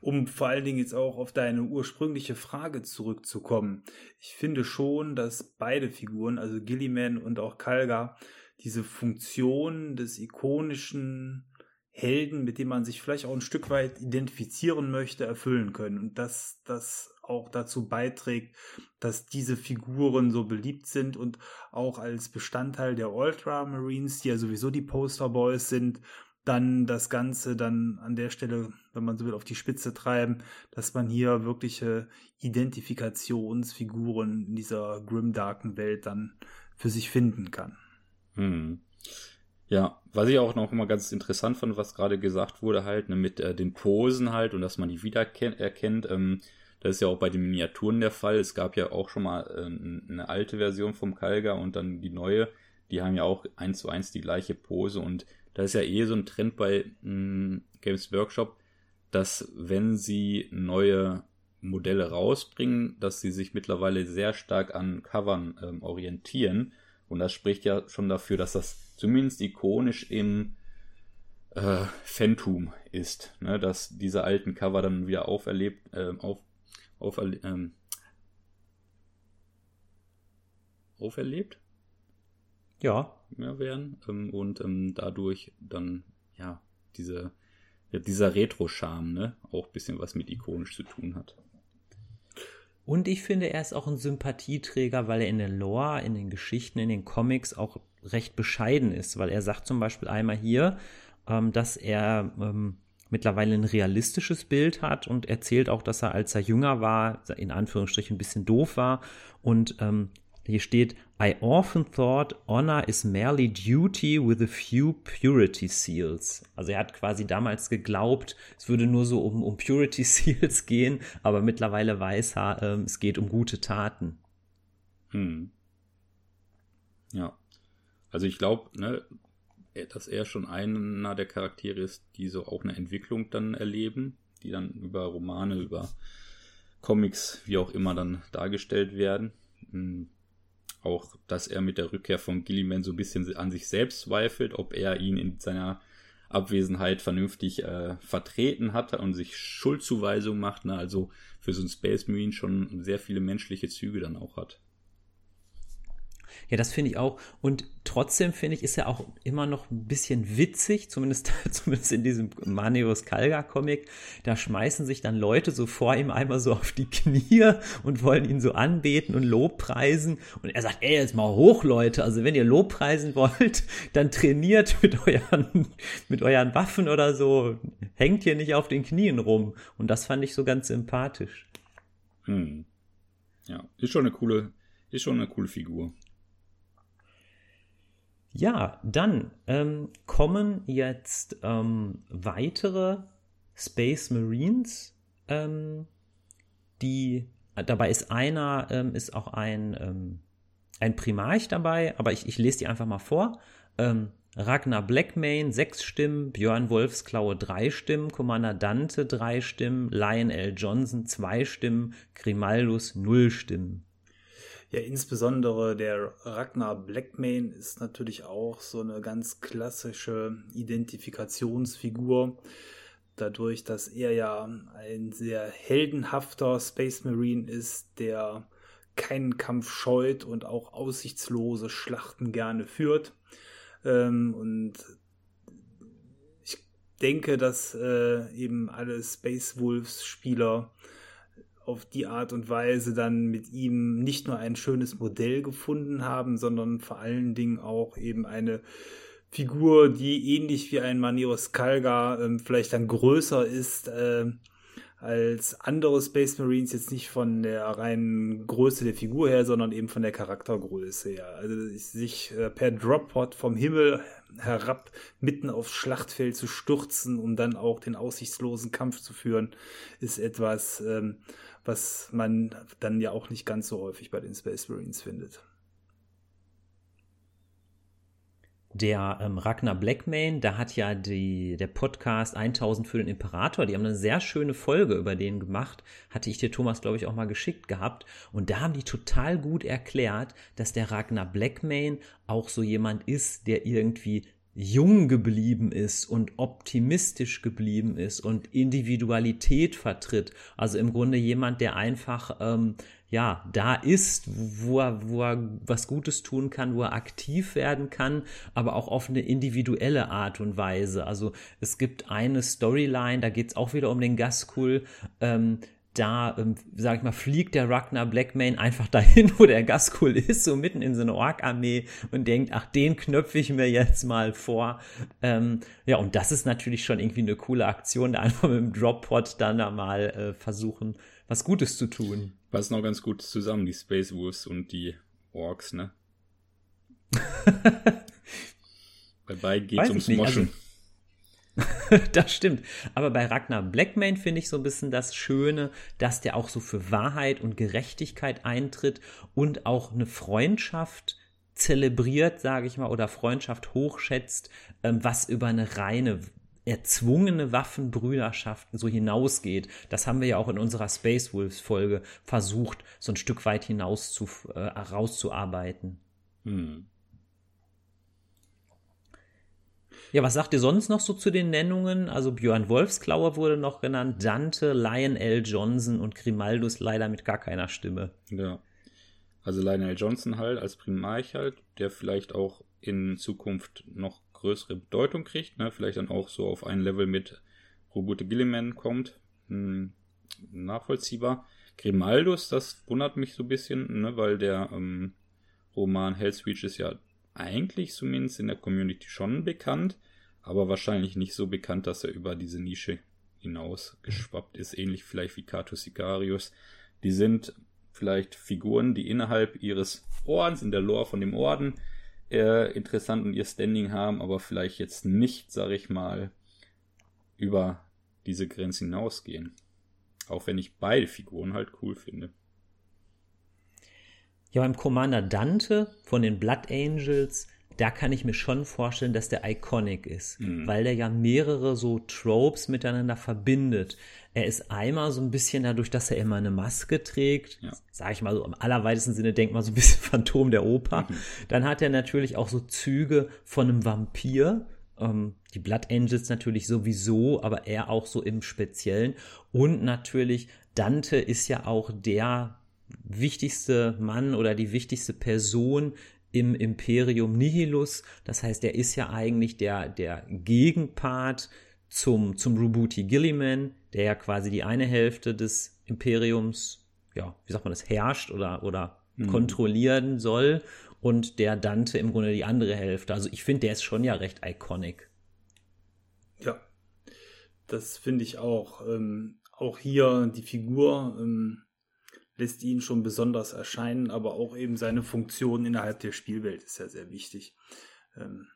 Um vor allen Dingen jetzt auch auf deine ursprüngliche Frage zurückzukommen. Ich finde schon, dass beide Figuren, also Gilliman und auch Kalga, diese Funktion des ikonischen Helden, mit dem man sich vielleicht auch ein Stück weit identifizieren möchte, erfüllen können. Und dass das auch dazu beiträgt, dass diese Figuren so beliebt sind und auch als Bestandteil der Ultramarines, die ja sowieso die Posterboys sind, dann das Ganze dann an der Stelle, wenn man so will, auf die Spitze treiben, dass man hier wirkliche Identifikationsfiguren in dieser grimdarken Welt dann für sich finden kann. Hm. Ja, was ich auch noch mal ganz interessant fand, was gerade gesagt wurde, halt, ne, mit äh, den Posen halt und dass man die wiedererkennt. Ähm, das ist ja auch bei den Miniaturen der Fall. Es gab ja auch schon mal äh, eine alte Version vom Kalga und dann die neue. Die haben ja auch eins zu eins die gleiche Pose und da ist ja eh so ein Trend bei mh, hm, Games Workshop, dass wenn sie neue Modelle rausbringen, dass sie sich mittlerweile sehr stark an Covern ähm, orientieren und das spricht ja schon dafür, dass das zumindest ikonisch im äh, Phantom ist, ne? dass diese alten Cover dann wieder auferlebt, äh, auf, auf, ähm, auferlebt? Ja. Ja, werden ähm, und ähm, dadurch dann ja diese, ja, dieser Retro-Charme, ne? Auch ein bisschen was mit ikonisch zu tun hat. Und ich finde, er ist auch ein Sympathieträger, weil er in der Lore, in den Geschichten, in den Comics auch recht bescheiden ist, weil er sagt zum Beispiel einmal hier, ähm, dass er ähm, mittlerweile ein realistisches Bild hat und erzählt auch, dass er, als er jünger war, in Anführungsstrichen ein bisschen doof war und ähm, hier steht, I often thought honor is merely duty with a few purity seals. Also er hat quasi damals geglaubt, es würde nur so um, um Purity Seals gehen, aber mittlerweile weiß er, äh, es geht um gute Taten. Hm. Ja. Also ich glaube, ne, dass er schon einer der Charaktere ist, die so auch eine Entwicklung dann erleben, die dann über Romane, über Comics, wie auch immer dann dargestellt werden. Hm auch, dass er mit der Rückkehr von Gilliman so ein bisschen an sich selbst zweifelt, ob er ihn in seiner Abwesenheit vernünftig äh, vertreten hat und sich Schuldzuweisung macht. Ne? Also für so einen Space Marine schon sehr viele menschliche Züge dann auch hat. Ja, das finde ich auch. Und trotzdem finde ich, ist er auch immer noch ein bisschen witzig, zumindest, zumindest in diesem Manius Kalga Comic. Da schmeißen sich dann Leute so vor ihm einmal so auf die Knie und wollen ihn so anbeten und Lobpreisen. Und er sagt, ey, jetzt mal hoch, Leute. Also wenn ihr Lobpreisen wollt, dann trainiert mit euren, mit euren Waffen oder so. Hängt hier nicht auf den Knien rum. Und das fand ich so ganz sympathisch. Hm. Ja, ist schon eine coole, ist schon eine coole Figur. Ja, dann ähm, kommen jetzt ähm, weitere Space Marines, ähm, die dabei ist einer, ähm, ist auch ein, ähm, ein Primarch dabei, aber ich, ich lese die einfach mal vor. Ähm, Ragnar Blackmane sechs Stimmen, Björn Wolfsklaue drei Stimmen, Commander Dante drei Stimmen, Lion L. Johnson zwei Stimmen, Grimaldus null Stimmen. Ja, insbesondere der Ragnar Blackmane ist natürlich auch so eine ganz klassische Identifikationsfigur. Dadurch, dass er ja ein sehr heldenhafter Space Marine ist, der keinen Kampf scheut und auch aussichtslose Schlachten gerne führt. Ähm, und ich denke, dass äh, eben alle Space Wolves Spieler auf die Art und Weise dann mit ihm nicht nur ein schönes Modell gefunden haben, sondern vor allen Dingen auch eben eine Figur, die ähnlich wie ein Manios Kalga äh, vielleicht dann größer ist äh, als andere Space Marines, jetzt nicht von der reinen Größe der Figur her, sondern eben von der Charaktergröße her. Also sich äh, per Droppod vom Himmel herab mitten aufs Schlachtfeld zu stürzen, um dann auch den aussichtslosen Kampf zu führen, ist etwas, ähm, was man dann ja auch nicht ganz so häufig bei den Space Marines findet. Der ähm, Ragnar Blackmane, da hat ja die, der Podcast 1000 für den Imperator, die haben eine sehr schöne Folge über den gemacht. Hatte ich dir Thomas, glaube ich, auch mal geschickt gehabt. Und da haben die total gut erklärt, dass der Ragnar Blackmane auch so jemand ist, der irgendwie jung geblieben ist und optimistisch geblieben ist und Individualität vertritt. Also im Grunde jemand, der einfach ähm, ja da ist, wo er, wo er was Gutes tun kann, wo er aktiv werden kann, aber auch auf eine individuelle Art und Weise. Also es gibt eine Storyline, da geht es auch wieder um den Gaskul. Ähm, da, ähm, sag ich mal, fliegt der Ragnar Blackmane einfach dahin, wo der Gaskul ist, so mitten in so eine Ork-Armee und denkt, ach, den knöpfe ich mir jetzt mal vor. Ähm, ja, und das ist natürlich schon irgendwie eine coole Aktion, da einfach mit dem Drop-Pod dann da mal äh, versuchen, was Gutes zu tun. Passen auch ganz gut zusammen, die Space Wolves und die Orks, ne? Bei beiden geht es ums Moschen. Das stimmt. Aber bei Ragnar Blackmane finde ich so ein bisschen das Schöne, dass der auch so für Wahrheit und Gerechtigkeit eintritt und auch eine Freundschaft zelebriert, sage ich mal, oder Freundschaft hochschätzt, ähm, was über eine reine erzwungene Waffenbrüderschaft so hinausgeht. Das haben wir ja auch in unserer Space Wolves Folge versucht, so ein Stück weit hinaus zu, äh, rauszuarbeiten. Hm. Ja, was sagt ihr sonst noch so zu den Nennungen? Also Björn Wolfsklauer wurde noch genannt, Dante, Lionel Johnson und Grimaldus leider mit gar keiner Stimme. Ja. Also Lionel Johnson halt als Primarch halt, der vielleicht auch in Zukunft noch größere Bedeutung kriegt, ne? vielleicht dann auch so auf ein Level mit Robote Gilliman kommt. Hm, nachvollziehbar. Grimaldus, das wundert mich so ein bisschen, ne? weil der ähm, Roman Hell's Reach ist ja eigentlich zumindest in der Community schon bekannt, aber wahrscheinlich nicht so bekannt, dass er über diese Nische hinaus geschwappt ist, ähnlich vielleicht wie Cato Sicarius. Die sind vielleicht Figuren, die innerhalb ihres Ordens, in der Lore von dem Orden, äh, interessant und ihr Standing haben, aber vielleicht jetzt nicht, sag ich mal, über diese Grenze hinausgehen. Auch wenn ich beide Figuren halt cool finde. Ja, beim Commander Dante von den Blood Angels da kann ich mir schon vorstellen, dass der iconic ist, mhm. weil der ja mehrere so Tropes miteinander verbindet. Er ist einmal so ein bisschen dadurch, dass er immer eine Maske trägt, ja. sag ich mal so im allerweitesten Sinne, denk mal so ein bisschen Phantom der Oper. Mhm. Dann hat er natürlich auch so Züge von einem Vampir, ähm, die Blood Angels natürlich sowieso, aber er auch so im Speziellen. Und natürlich, Dante ist ja auch der wichtigste Mann oder die wichtigste Person im Imperium Nihilus. Das heißt, er ist ja eigentlich der, der Gegenpart zum, zum Rubuti Gilliman, der ja quasi die eine Hälfte des Imperiums, ja, wie sagt man das, herrscht oder, oder mhm. kontrollieren soll und der Dante im Grunde die andere Hälfte. Also ich finde, der ist schon ja recht iconic. Ja, das finde ich auch. Ähm, auch hier die Figur, ähm, lässt ihn schon besonders erscheinen, aber auch eben seine Funktion innerhalb der Spielwelt ist ja sehr wichtig. Ähm,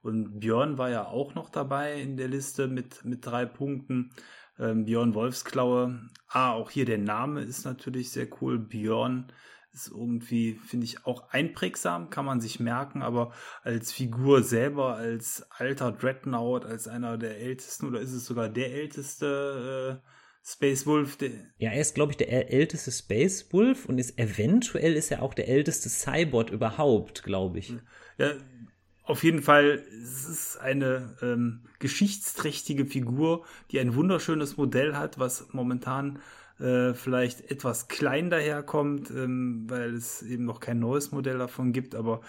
und Björn war ja auch noch dabei in der Liste mit, mit drei Punkten. Ähm, Björn Wolfsklaue. Ah, auch hier der Name ist natürlich sehr cool. Björn ist irgendwie, finde ich, auch einprägsam, kann man sich merken, aber als Figur selber, als alter Dreadnought, als einer der ältesten oder ist es sogar der älteste äh, Space Wolf. Ja, er ist, glaube ich, der älteste Space Wolf und ist eventuell ist er auch der älteste Cybot überhaupt, glaube ich. Ja, auf jeden Fall es ist eine ähm, geschichtsträchtige Figur, die ein wunderschönes Modell hat, was momentan äh, vielleicht etwas klein daherkommt, ähm, weil es eben noch kein neues Modell davon gibt, aber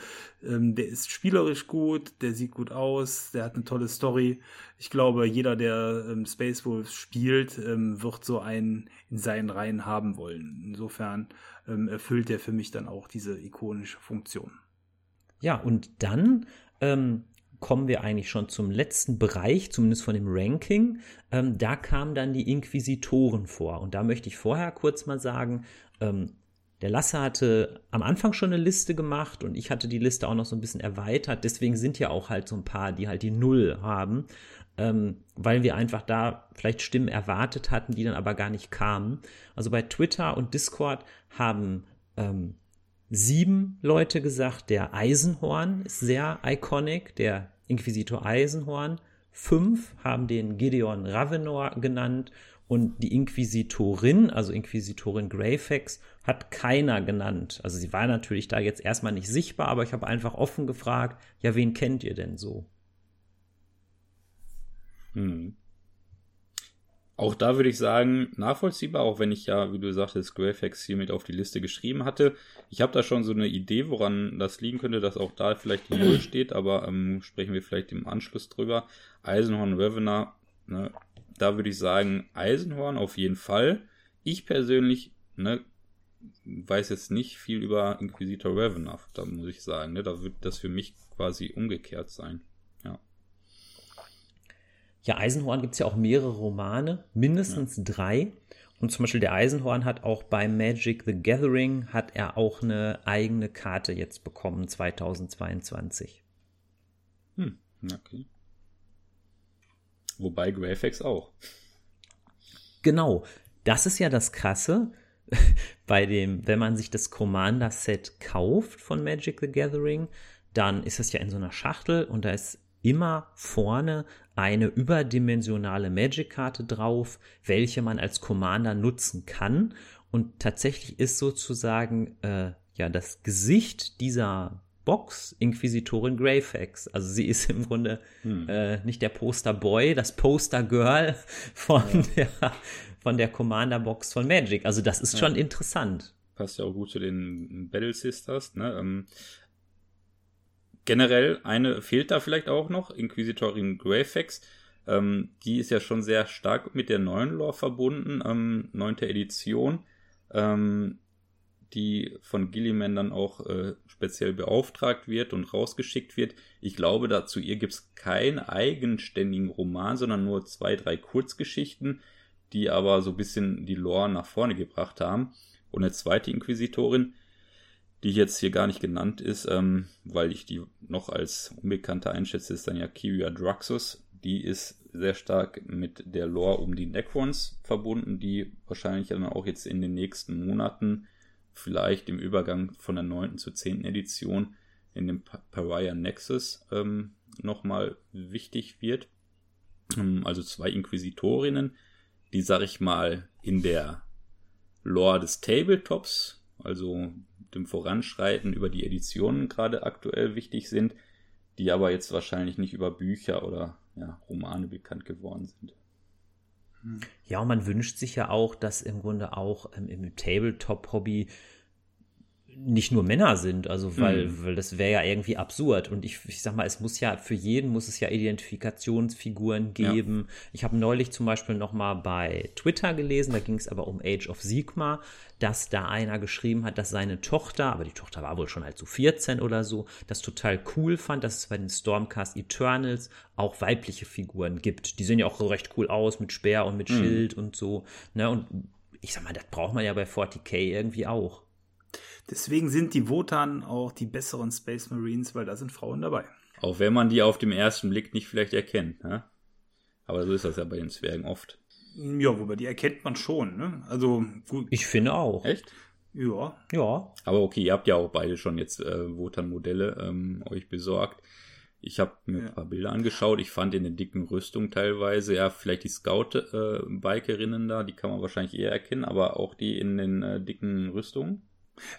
ähm, der ist spielerisch gut, der sieht gut aus, der hat eine tolle Story. Ich glaube, jeder, der ähm, Space Wolves spielt, ähm, wird so einen in seinen Reihen haben wollen. Insofern ähm, erfüllt der für mich dann auch diese ikonische Funktion. Ja, und dann ähm, kommen wir eigentlich schon zum letzten Bereich, zumindest von dem Ranking. Ähm, da kamen dann die Inquisitoren vor. Und da möchte ich vorher kurz mal sagen, ähm, der Lasse hatte am Anfang schon eine Liste gemacht und ich hatte die Liste auch noch so ein bisschen erweitert. Deswegen sind ja auch halt so ein paar, die halt die Null haben, ähm, weil wir einfach da vielleicht Stimmen erwartet hatten, die dann aber gar nicht kamen. Also bei Twitter und Discord haben ähm, sieben Leute gesagt, der Eisenhorn ist sehr iconic, der Inquisitor Eisenhorn. Fünf haben den Gideon Ravenor genannt und die Inquisitorin, also Inquisitorin Greyfax, hat keiner genannt. Also sie war natürlich da jetzt erstmal nicht sichtbar, aber ich habe einfach offen gefragt, ja, wen kennt ihr denn so? Hm. Auch da würde ich sagen, nachvollziehbar, auch wenn ich ja, wie du sagtest, Graphics hier mit auf die Liste geschrieben hatte. Ich habe da schon so eine Idee, woran das liegen könnte, dass auch da vielleicht die Null steht, aber ähm, sprechen wir vielleicht im Anschluss drüber. Eisenhorn Ravener, ne, da würde ich sagen, Eisenhorn auf jeden Fall. Ich persönlich, ne, weiß jetzt nicht viel über Inquisitor Ravener, da muss ich sagen, ne, da wird das für mich quasi umgekehrt sein. Ja, Eisenhorn gibt es ja auch mehrere Romane, mindestens ja. drei. Und zum Beispiel der Eisenhorn hat auch bei Magic the Gathering hat er auch eine eigene Karte jetzt bekommen, 2022. Hm, okay. Wobei Graphics auch. Genau, das ist ja das Krasse bei dem, wenn man sich das Commander-Set kauft von Magic the Gathering, dann ist es ja in so einer Schachtel und da ist immer vorne eine überdimensionale Magic-Karte drauf, welche man als Commander nutzen kann. Und tatsächlich ist sozusagen äh, ja das Gesicht dieser Box Inquisitorin Greyfax. Also sie ist im Grunde hm. äh, nicht der Poster Boy, das Poster Girl von ja. der von der Commander Box von Magic. Also das ist ja. schon interessant. Passt ja auch gut zu den Battle Sisters. Ne? Generell eine fehlt da vielleicht auch noch, Inquisitorin Greyfax. Ähm, die ist ja schon sehr stark mit der neuen Lore verbunden, ähm, neunte Edition, ähm, die von Gilliman dann auch äh, speziell beauftragt wird und rausgeschickt wird. Ich glaube, dazu ihr gibt es keinen eigenständigen Roman, sondern nur zwei, drei Kurzgeschichten, die aber so ein bisschen die Lore nach vorne gebracht haben. Und eine zweite Inquisitorin, die jetzt hier gar nicht genannt ist, ähm, weil ich die noch als Unbekannte einschätze, ist dann ja Kiria Druxus. Die ist sehr stark mit der Lore um die Necrons verbunden, die wahrscheinlich dann auch jetzt in den nächsten Monaten, vielleicht im Übergang von der 9. zur 10. Edition in dem Pariah Nexus ähm, nochmal wichtig wird. Ähm, also zwei Inquisitorinnen, die, sag ich mal, in der Lore des Tabletops, also dem Voranschreiten über die Editionen gerade aktuell wichtig sind, die aber jetzt wahrscheinlich nicht über Bücher oder ja, Romane bekannt geworden sind. Ja, und man wünscht sich ja auch, dass im Grunde auch ähm, im Tabletop-Hobby nicht nur Männer sind, also weil, mhm. weil das wäre ja irgendwie absurd. Und ich, ich sag mal, es muss ja, für jeden muss es ja Identifikationsfiguren geben. Ja. Ich habe neulich zum Beispiel noch mal bei Twitter gelesen, da ging es aber um Age of Sigma, dass da einer geschrieben hat, dass seine Tochter, aber die Tochter war wohl schon halt so 14 oder so, das total cool fand, dass es bei den Stormcast Eternals auch weibliche Figuren gibt. Die sehen ja auch recht cool aus mit Speer und mit mhm. Schild und so. Ne? Und ich sag mal, das braucht man ja bei 40k irgendwie auch. Deswegen sind die Wotan auch die besseren Space Marines, weil da sind Frauen dabei. Auch wenn man die auf dem ersten Blick nicht vielleicht erkennt, ne? Aber so ist das ja bei den Zwergen oft. Ja, wobei die erkennt man schon, ne? Also gut. Ich finde auch. Echt? Ja. Ja. Aber okay, ihr habt ja auch beide schon jetzt äh, Wotan-Modelle ähm, euch besorgt. Ich habe mir ja. ein paar Bilder angeschaut. Ich fand in den dicken Rüstungen teilweise, ja, vielleicht die Scout-Bikerinnen äh, da, die kann man wahrscheinlich eher erkennen, aber auch die in den äh, dicken Rüstungen.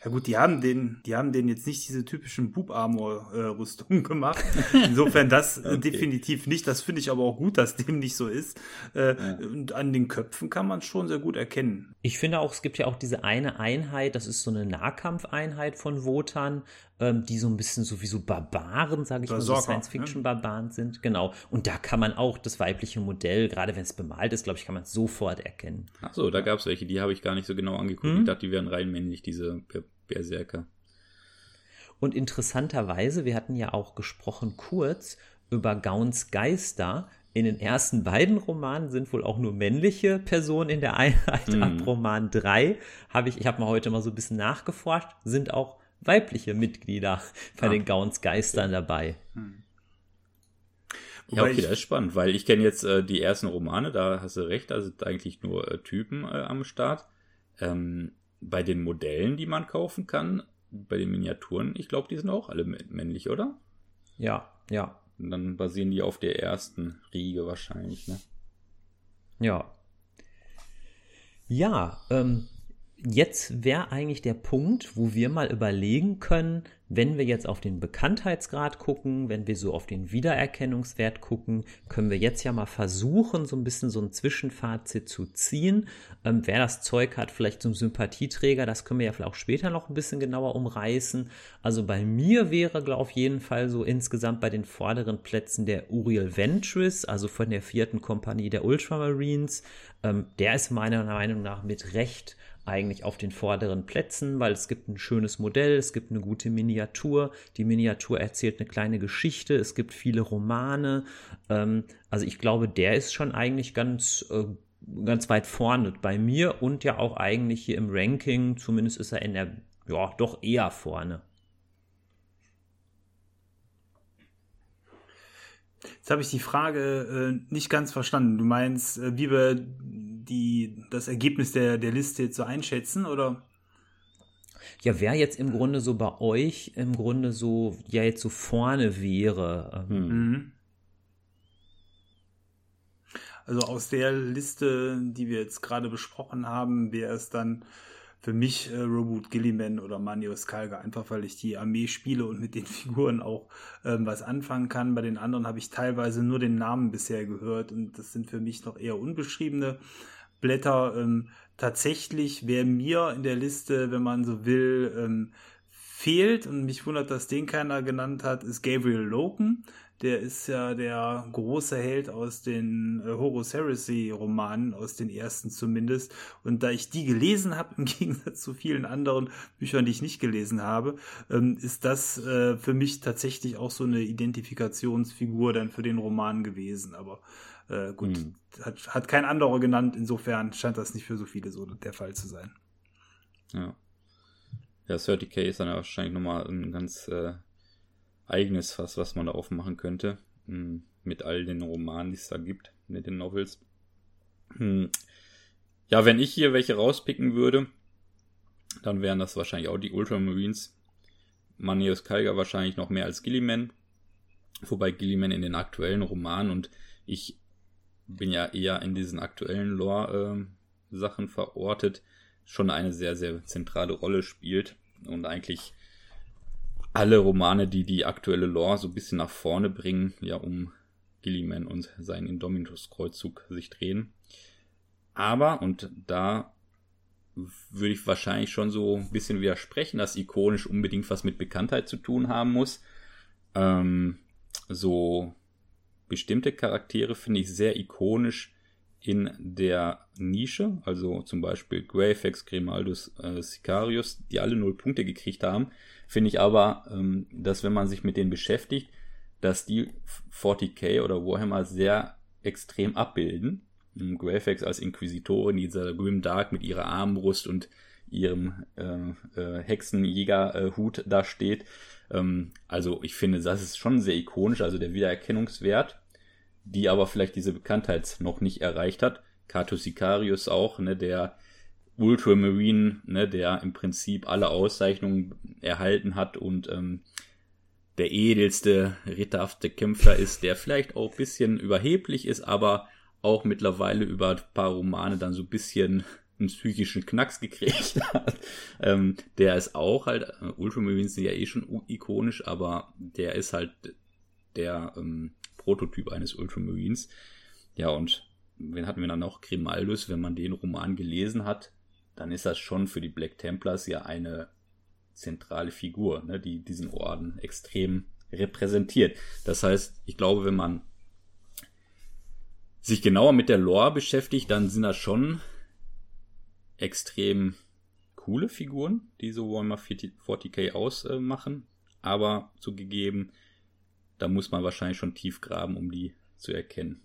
Ja gut, die haben den, die haben den jetzt nicht diese typischen Boob-Armor-Rüstungen gemacht. Insofern das okay. definitiv nicht. Das finde ich aber auch gut, dass dem nicht so ist. Äh, ja. Und an den Köpfen kann man schon sehr gut erkennen. Ich finde auch, es gibt ja auch diese eine Einheit, das ist so eine Nahkampfeinheit von Wotan, ähm, die so ein bisschen so wie so Barbaren, sage ich mal, so Science-Fiction-Barbaren ne? sind. Genau. Und da kann man auch das weibliche Modell, gerade wenn es bemalt ist, glaube ich, kann man es sofort erkennen. Ach so, da gab es welche, die habe ich gar nicht so genau angeguckt. Hm? Ich dachte, die wären rein männlich, diese Berserker. Und interessanterweise, wir hatten ja auch gesprochen kurz über Gauns Geister. In den ersten beiden Romanen sind wohl auch nur männliche Personen in der Einheit. Mhm. Ab Roman 3 habe ich, ich habe mal heute mal so ein bisschen nachgeforscht, sind auch weibliche Mitglieder bei ah. den Gauns Geistern dabei. Hm. Ja, okay, das ist spannend, weil ich kenne jetzt äh, die ersten Romane, da hast du recht, da sind eigentlich nur äh, Typen äh, am Start. Ähm, bei den Modellen, die man kaufen kann, bei den Miniaturen, ich glaube, die sind auch alle männlich, oder? Ja, ja. Und dann basieren die auf der ersten Riege wahrscheinlich, ne? Ja. Ja, ähm, jetzt wäre eigentlich der Punkt, wo wir mal überlegen können, wenn wir jetzt auf den Bekanntheitsgrad gucken, wenn wir so auf den Wiedererkennungswert gucken, können wir jetzt ja mal versuchen, so ein bisschen so ein Zwischenfazit zu ziehen. Ähm, wer das Zeug hat, vielleicht zum Sympathieträger, das können wir ja vielleicht auch später noch ein bisschen genauer umreißen. Also bei mir wäre, glaube auf jeden Fall so insgesamt bei den vorderen Plätzen der Uriel Ventris, also von der vierten Kompanie der Ultramarines. Ähm, der ist meiner Meinung nach mit Recht eigentlich auf den vorderen Plätzen, weil es gibt ein schönes Modell, es gibt eine gute Miniatur, die Miniatur erzählt eine kleine Geschichte, es gibt viele Romane. Ähm, also ich glaube, der ist schon eigentlich ganz, äh, ganz weit vorne bei mir und ja auch eigentlich hier im Ranking, zumindest ist er in der, ja, doch eher vorne. Jetzt habe ich die Frage äh, nicht ganz verstanden. Du meinst, äh, wie wir die, das Ergebnis der, der Liste jetzt so einschätzen, oder? Ja, wer jetzt im Grunde so bei euch im Grunde so, ja, jetzt so vorne wäre. Ähm. Mhm. Also aus der Liste, die wir jetzt gerade besprochen haben, wäre es dann für mich äh, Robot Gilliman oder Manius Kalga, einfach weil ich die Armee spiele und mit den Figuren auch ähm, was anfangen kann. Bei den anderen habe ich teilweise nur den Namen bisher gehört und das sind für mich noch eher unbeschriebene Blätter. Ähm, tatsächlich wäre mir in der Liste, wenn man so will, ähm, fehlt und mich wundert, dass den keiner genannt hat, ist Gabriel Loken. Der ist ja der große Held aus den äh, Horus Heresy Romanen, aus den ersten zumindest. Und da ich die gelesen habe, im Gegensatz zu vielen anderen Büchern, die ich nicht gelesen habe, ähm, ist das äh, für mich tatsächlich auch so eine Identifikationsfigur dann für den Roman gewesen. Aber äh, gut, hm. hat, hat kein anderer genannt. Insofern scheint das nicht für so viele so der Fall zu sein. Ja. Ja, 30k ist dann ja wahrscheinlich nochmal ein ganz äh, eigenes Fass, was man da aufmachen könnte. Hm, mit all den Romanen, die es da gibt, mit den Novels. Hm. Ja, wenn ich hier welche rauspicken würde, dann wären das wahrscheinlich auch die Ultramarines. Manius Kalga wahrscheinlich noch mehr als Gilliman. Wobei Gilliman in den aktuellen Romanen und ich bin ja eher in diesen aktuellen Lore-Sachen äh, verortet, schon eine sehr, sehr zentrale Rolle spielt und eigentlich alle Romane, die die aktuelle Lore so ein bisschen nach vorne bringen, ja, um Gilliman und seinen Indominus-Kreuzzug sich drehen. Aber, und da würde ich wahrscheinlich schon so ein bisschen widersprechen, dass ikonisch unbedingt was mit Bekanntheit zu tun haben muss. Ähm, so bestimmte Charaktere finde ich sehr ikonisch in der Nische, also zum Beispiel Greyfax, Grimaldus, äh, Sicarius, die alle null Punkte gekriegt haben, finde ich aber, ähm, dass wenn man sich mit denen beschäftigt, dass die 40k oder Warhammer sehr extrem abbilden. Ähm, als Inquisitorin, dieser Grim Dark mit ihrer Armbrust und ihrem äh, äh, Hexenjägerhut äh, da steht. Ähm, also ich finde, das ist schon sehr ikonisch, also der Wiedererkennungswert die aber vielleicht diese Bekanntheit noch nicht erreicht hat. Kato Sicarius auch, ne, der Ultramarine, ne, der im Prinzip alle Auszeichnungen erhalten hat und ähm, der edelste, ritterhafte Kämpfer ist, der vielleicht auch ein bisschen überheblich ist, aber auch mittlerweile über ein paar Romane dann so ein bisschen einen psychischen Knacks gekriegt hat. ähm, der ist auch halt, äh, Ultramarines sind ja eh schon ikonisch, aber der ist halt der ähm, Prototyp eines Ultramarines. Ja, und wen hatten wir dann noch? Grimaldus, wenn man den Roman gelesen hat, dann ist das schon für die Black Templars ja eine zentrale Figur, ne, die diesen Orden extrem repräsentiert. Das heißt, ich glaube, wenn man sich genauer mit der Lore beschäftigt, dann sind das schon extrem coole Figuren, die so Warhammer 40k ausmachen. Aber zugegeben, da muss man wahrscheinlich schon tief graben, um die zu erkennen.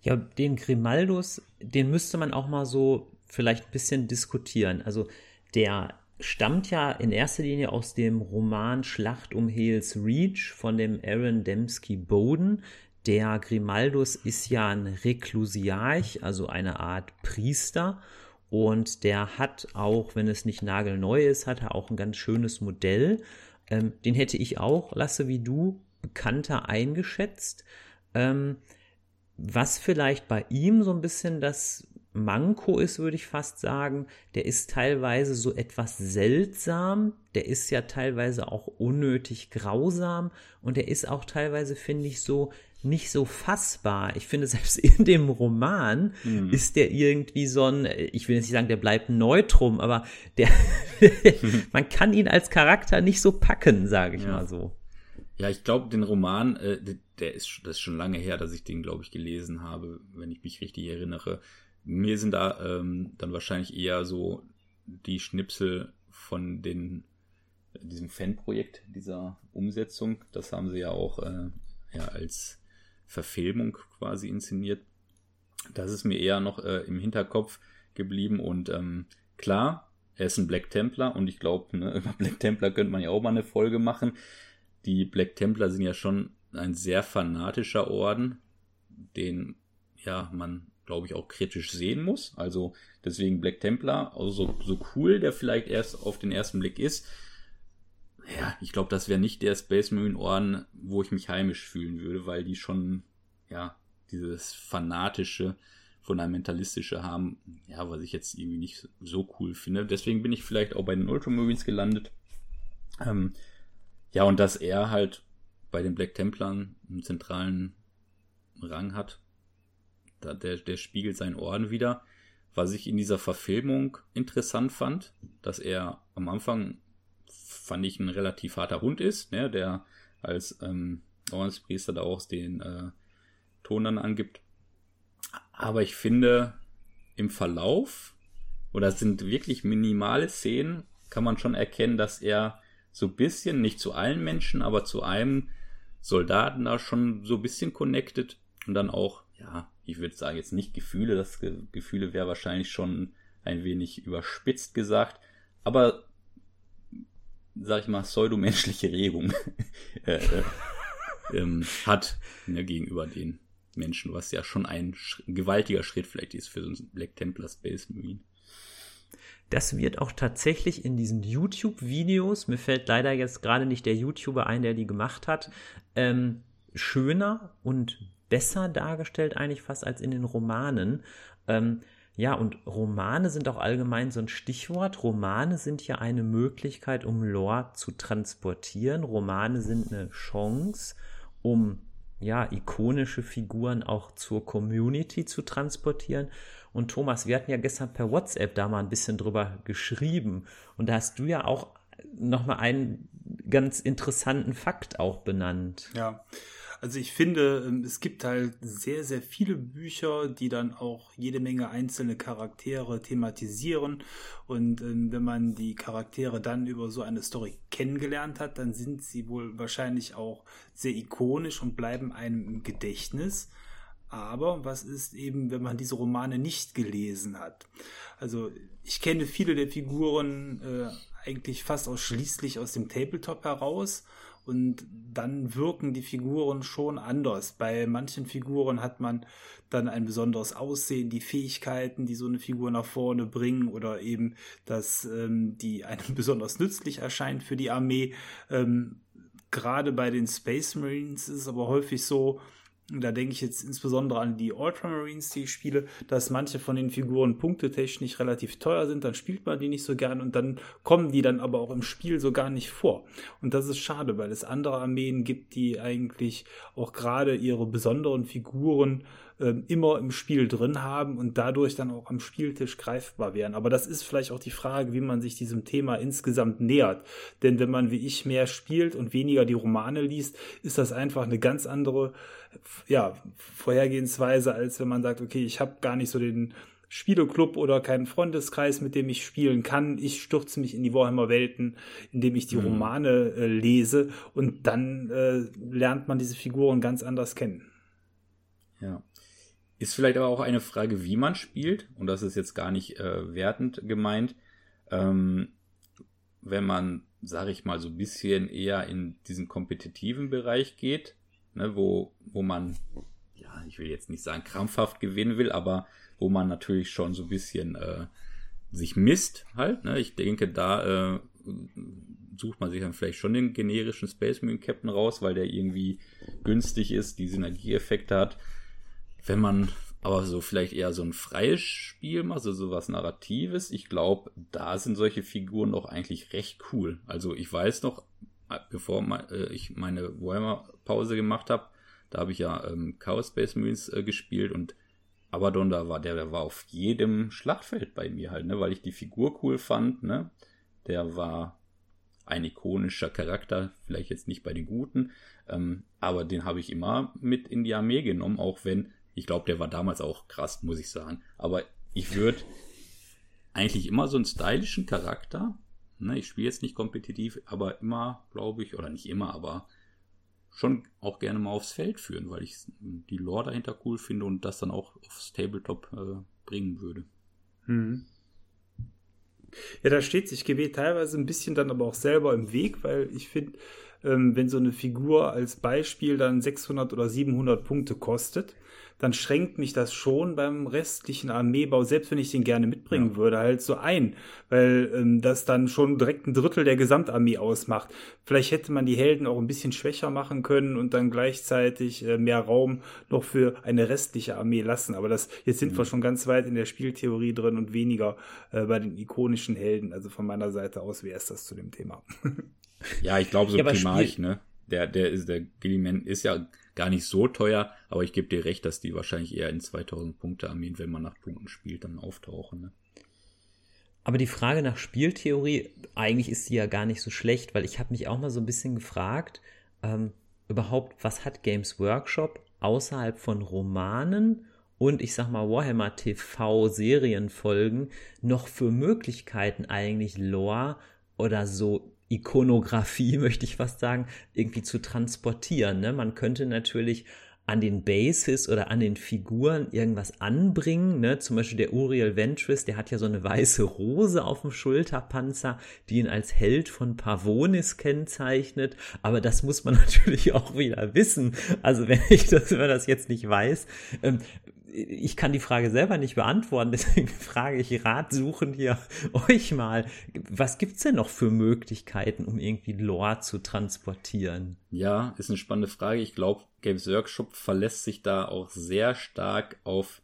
Ja, den Grimaldus, den müsste man auch mal so vielleicht ein bisschen diskutieren. Also der stammt ja in erster Linie aus dem Roman Schlacht um Hales Reach von dem Aaron Dembski Bowden. Der Grimaldus ist ja ein Reklusiarch, also eine Art Priester. Und der hat auch, wenn es nicht nagelneu ist, hat er auch ein ganz schönes Modell. Ähm, den hätte ich auch, Lasse, wie du, bekannter eingeschätzt. Ähm, was vielleicht bei ihm so ein bisschen das Manko ist, würde ich fast sagen, der ist teilweise so etwas seltsam, der ist ja teilweise auch unnötig grausam und der ist auch teilweise, finde ich, so nicht so fassbar. Ich finde, selbst in dem Roman mhm. ist der irgendwie so ein, ich will jetzt nicht sagen, der bleibt neutrum, aber der, man kann ihn als Charakter nicht so packen, sage ich ja. mal so. Ja, ich glaube, den Roman, äh, der ist, das ist schon lange her, dass ich den, glaube ich, gelesen habe, wenn ich mich richtig erinnere. Mir sind da ähm, dann wahrscheinlich eher so die Schnipsel von den diesem Fanprojekt dieser Umsetzung. Das haben sie ja auch äh, ja, als Verfilmung quasi inszeniert. Das ist mir eher noch äh, im Hinterkopf geblieben und ähm, klar, er ist ein Black Templar und ich glaube, ne, über Black Templar könnte man ja auch mal eine Folge machen. Die Black Templar sind ja schon ein sehr fanatischer Orden, den ja man glaube ich auch kritisch sehen muss. Also deswegen Black Templar, also so, so cool der vielleicht erst auf den ersten Blick ist, ja, ich glaube, das wäre nicht der Space Marine Orden, wo ich mich heimisch fühlen würde, weil die schon, ja, dieses fanatische, fundamentalistische haben, ja, was ich jetzt irgendwie nicht so cool finde. Deswegen bin ich vielleicht auch bei den Ultramarines gelandet. Ähm, ja, und dass er halt bei den Black Templern einen zentralen Rang hat, da, der, der spiegelt seinen Orden wieder. Was ich in dieser Verfilmung interessant fand, dass er am Anfang fand ich, ein relativ harter Hund ist, ne, der als ähm, Ordenspriester da auch den äh, Ton dann angibt. Aber ich finde, im Verlauf, oder es sind wirklich minimale Szenen, kann man schon erkennen, dass er so ein bisschen, nicht zu allen Menschen, aber zu einem Soldaten da schon so ein bisschen connected und dann auch, ja, ich würde sagen, jetzt nicht Gefühle, das Ge Gefühle wäre wahrscheinlich schon ein wenig überspitzt gesagt, aber sag ich mal, pseudomenschliche Regung äh, äh, ähm, hat ne, gegenüber den Menschen, was ja schon ein sch gewaltiger Schritt vielleicht ist für so einen Black Templar Space Marine. Das wird auch tatsächlich in diesen YouTube-Videos, mir fällt leider jetzt gerade nicht der YouTuber ein, der die gemacht hat, ähm, schöner und besser dargestellt eigentlich fast als in den Romanen. Ähm, ja, und Romane sind auch allgemein so ein Stichwort. Romane sind ja eine Möglichkeit, um Lore zu transportieren. Romane sind eine Chance, um ja, ikonische Figuren auch zur Community zu transportieren. Und Thomas, wir hatten ja gestern per WhatsApp da mal ein bisschen drüber geschrieben. Und da hast du ja auch nochmal einen ganz interessanten Fakt auch benannt. Ja, also ich finde, ähm, es gibt halt sehr, sehr viele Bücher, die dann auch jede Menge einzelne Charaktere thematisieren. Und ähm, wenn man die Charaktere dann über so eine Story kennengelernt hat, dann sind sie wohl wahrscheinlich auch sehr ikonisch und bleiben einem im Gedächtnis. Aber was ist eben, wenn man diese Romane nicht gelesen hat? Also ich kenne viele der Figuren äh, eigentlich fast ausschließlich aus dem Tabletop heraus und dann wirken die Figuren schon anders. Bei manchen Figuren hat man dann ein besonderes Aussehen, die Fähigkeiten, die so eine Figur nach vorne bringen oder eben, dass ähm, die einem besonders nützlich erscheint für die Armee. Ähm, gerade bei den Space Marines ist es aber häufig so, da denke ich jetzt insbesondere an die Ultramarines, die ich spiele, dass manche von den Figuren punktetechnisch relativ teuer sind, dann spielt man die nicht so gern und dann kommen die dann aber auch im Spiel so gar nicht vor. Und das ist schade, weil es andere Armeen gibt, die eigentlich auch gerade ihre besonderen Figuren äh, immer im Spiel drin haben und dadurch dann auch am Spieltisch greifbar wären. Aber das ist vielleicht auch die Frage, wie man sich diesem Thema insgesamt nähert. Denn wenn man wie ich mehr spielt und weniger die Romane liest, ist das einfach eine ganz andere ja, Vorhergehensweise, als wenn man sagt, okay, ich habe gar nicht so den Spieleclub oder keinen Freundeskreis, mit dem ich spielen kann. Ich stürze mich in die Warhammer-Welten, indem ich die mhm. Romane äh, lese und dann äh, lernt man diese Figuren ganz anders kennen. Ja. Ist vielleicht aber auch eine Frage, wie man spielt, und das ist jetzt gar nicht äh, wertend gemeint. Ähm, wenn man, sage ich mal, so ein bisschen eher in diesen kompetitiven Bereich geht, ne, wo, wo man, ja, ich will jetzt nicht sagen krampfhaft gewinnen will, aber wo man natürlich schon so ein bisschen äh, sich misst halt. Ne? Ich denke, da äh, sucht man sich dann vielleicht schon den generischen Space Marine Captain raus, weil der irgendwie günstig ist, die Synergieeffekte hat. Wenn man aber so vielleicht eher so ein freies Spiel macht, also sowas Narratives, ich glaube, da sind solche Figuren doch eigentlich recht cool. Also ich weiß noch, bevor äh, ich meine Warhammer-Pause gemacht habe, da habe ich ja ähm, Chaos Space Marines äh, gespielt und Abaddon, da war der, der war auf jedem Schlachtfeld bei mir halt, ne, weil ich die Figur cool fand, ne. Der war ein ikonischer Charakter, vielleicht jetzt nicht bei den Guten, ähm, aber den habe ich immer mit in die Armee genommen, auch wenn, ich glaube, der war damals auch krass, muss ich sagen. Aber ich würde eigentlich immer so einen stylischen Charakter Ne, ich spiele jetzt nicht kompetitiv, aber immer, glaube ich, oder nicht immer, aber schon auch gerne mal aufs Feld führen, weil ich die Lore dahinter cool finde und das dann auch aufs Tabletop äh, bringen würde. Hm. Ja, da steht sich GW teilweise ein bisschen dann aber auch selber im Weg, weil ich finde, ähm, wenn so eine Figur als Beispiel dann 600 oder 700 Punkte kostet, dann schränkt mich das schon beim restlichen Armeebau, selbst wenn ich den gerne mitbringen ja. würde, halt so ein, weil ähm, das dann schon direkt ein Drittel der Gesamtarmee ausmacht. Vielleicht hätte man die Helden auch ein bisschen schwächer machen können und dann gleichzeitig äh, mehr Raum noch für eine restliche Armee lassen. Aber das jetzt sind mhm. wir schon ganz weit in der Spieltheorie drin und weniger äh, bei den ikonischen Helden. Also von meiner Seite aus wäre es das zu dem Thema. ja, ich glaube so ja, Primarch, ne? Der, der ist, der Gilliman ist ja gar nicht so teuer, aber ich gebe dir recht, dass die wahrscheinlich eher in 2000 Punkte Armeen, wenn man nach Punkten spielt, dann auftauchen. Ne? Aber die Frage nach Spieltheorie, eigentlich ist sie ja gar nicht so schlecht, weil ich habe mich auch mal so ein bisschen gefragt, ähm, überhaupt, was hat Games Workshop außerhalb von Romanen und ich sag mal Warhammer TV Serienfolgen noch für Möglichkeiten eigentlich Lore oder so Ikonografie, möchte ich fast sagen, irgendwie zu transportieren. Ne? Man könnte natürlich an den Bases oder an den Figuren irgendwas anbringen. Ne? Zum Beispiel der Uriel Ventris, der hat ja so eine weiße Rose auf dem Schulterpanzer, die ihn als Held von Pavonis kennzeichnet. Aber das muss man natürlich auch wieder wissen. Also wenn ich das, wenn man das jetzt nicht weiß, ähm, ich kann die Frage selber nicht beantworten, deswegen frage ich Rat suchen hier euch mal. Was gibt es denn noch für Möglichkeiten, um irgendwie Lore zu transportieren? Ja, ist eine spannende Frage. Ich glaube, Games Workshop verlässt sich da auch sehr stark auf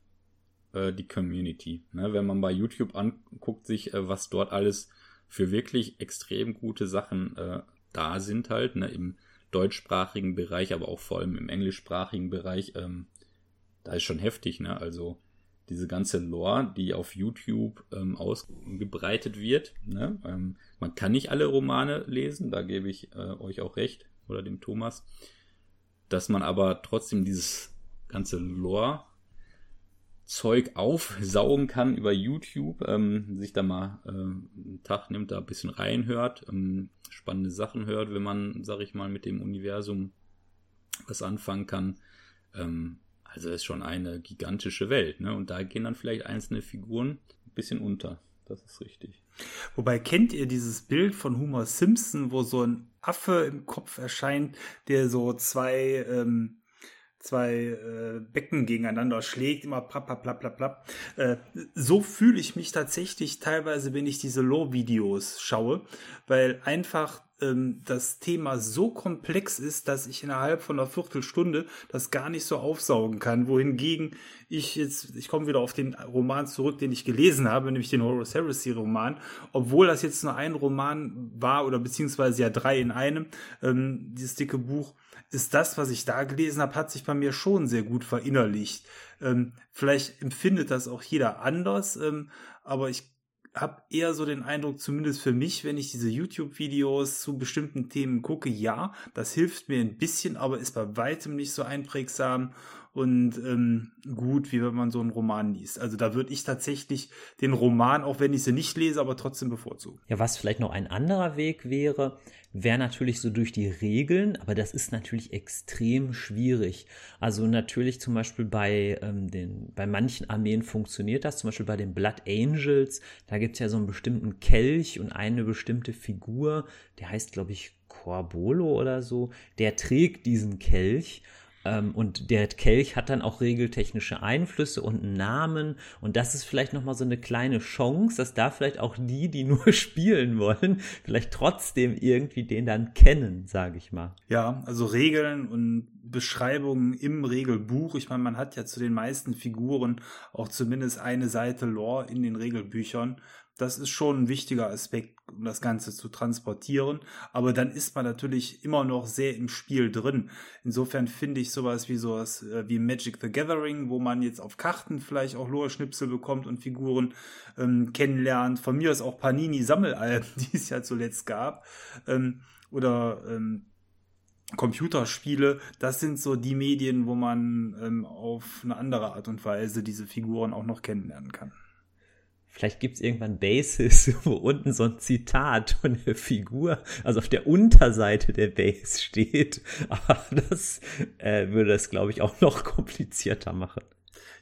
äh, die Community. Ne? Wenn man bei YouTube anguckt, sich, äh, was dort alles für wirklich extrem gute Sachen äh, da sind, halt, ne? im deutschsprachigen Bereich, aber auch vor allem im englischsprachigen Bereich, ähm, da ist schon heftig, ne? Also diese ganze Lore, die auf YouTube ähm, ausgebreitet wird. Ne? Ähm, man kann nicht alle Romane lesen, da gebe ich äh, euch auch recht, oder dem Thomas. Dass man aber trotzdem dieses ganze Lore Zeug aufsaugen kann über YouTube, ähm, sich da mal äh, einen Tag nimmt, da ein bisschen reinhört, ähm, spannende Sachen hört, wenn man, sag ich mal, mit dem Universum was anfangen kann. Ähm, also ist schon eine gigantische Welt, ne? Und da gehen dann vielleicht einzelne Figuren ein bisschen unter. Das ist richtig. Wobei kennt ihr dieses Bild von Homer Simpson, wo so ein Affe im Kopf erscheint, der so zwei ähm, zwei äh, Becken gegeneinander schlägt, immer plapp, plapp, plapp, plapp, plapp. Äh, so fühle ich mich tatsächlich teilweise, wenn ich diese Low-Videos schaue, weil einfach ähm, das Thema so komplex ist, dass ich innerhalb von einer Viertelstunde das gar nicht so aufsaugen kann. Wohingegen ich jetzt, ich komme wieder auf den Roman zurück, den ich gelesen habe, nämlich den Horus Heresy Roman, obwohl das jetzt nur ein Roman war oder beziehungsweise ja drei in einem, ähm, dieses dicke Buch, ist das, was ich da gelesen habe, hat sich bei mir schon sehr gut verinnerlicht. Ähm, vielleicht empfindet das auch jeder anders, ähm, aber ich habe eher so den Eindruck, zumindest für mich, wenn ich diese YouTube-Videos zu bestimmten Themen gucke, ja, das hilft mir ein bisschen, aber ist bei weitem nicht so einprägsam und ähm, gut, wie wenn man so einen Roman liest. Also da würde ich tatsächlich den Roman, auch wenn ich sie nicht lese, aber trotzdem bevorzugen. Ja, was vielleicht noch ein anderer Weg wäre, wäre natürlich so durch die Regeln, aber das ist natürlich extrem schwierig. Also natürlich zum Beispiel bei, ähm, den, bei manchen Armeen funktioniert das, zum Beispiel bei den Blood Angels, da gibt es ja so einen bestimmten Kelch und eine bestimmte Figur, der heißt, glaube ich, Corbolo oder so, der trägt diesen Kelch und der Kelch hat dann auch regeltechnische Einflüsse und einen Namen. Und das ist vielleicht nochmal so eine kleine Chance, dass da vielleicht auch die, die nur spielen wollen, vielleicht trotzdem irgendwie den dann kennen, sage ich mal. Ja, also Regeln und Beschreibungen im Regelbuch. Ich meine, man hat ja zu den meisten Figuren auch zumindest eine Seite Lore in den Regelbüchern das ist schon ein wichtiger Aspekt, um das Ganze zu transportieren. Aber dann ist man natürlich immer noch sehr im Spiel drin. Insofern finde ich sowas wie sowas äh, wie Magic the Gathering, wo man jetzt auf Karten vielleicht auch Lore-Schnipsel bekommt und Figuren ähm, kennenlernt. Von mir ist auch Panini-Sammelalben, die es ja zuletzt gab. Ähm, oder ähm, Computerspiele, das sind so die Medien, wo man ähm, auf eine andere Art und Weise diese Figuren auch noch kennenlernen kann. Vielleicht gibt es irgendwann Bases, wo unten so ein Zitat von der Figur, also auf der Unterseite der Base steht. Aber das äh, würde das, glaube ich, auch noch komplizierter machen.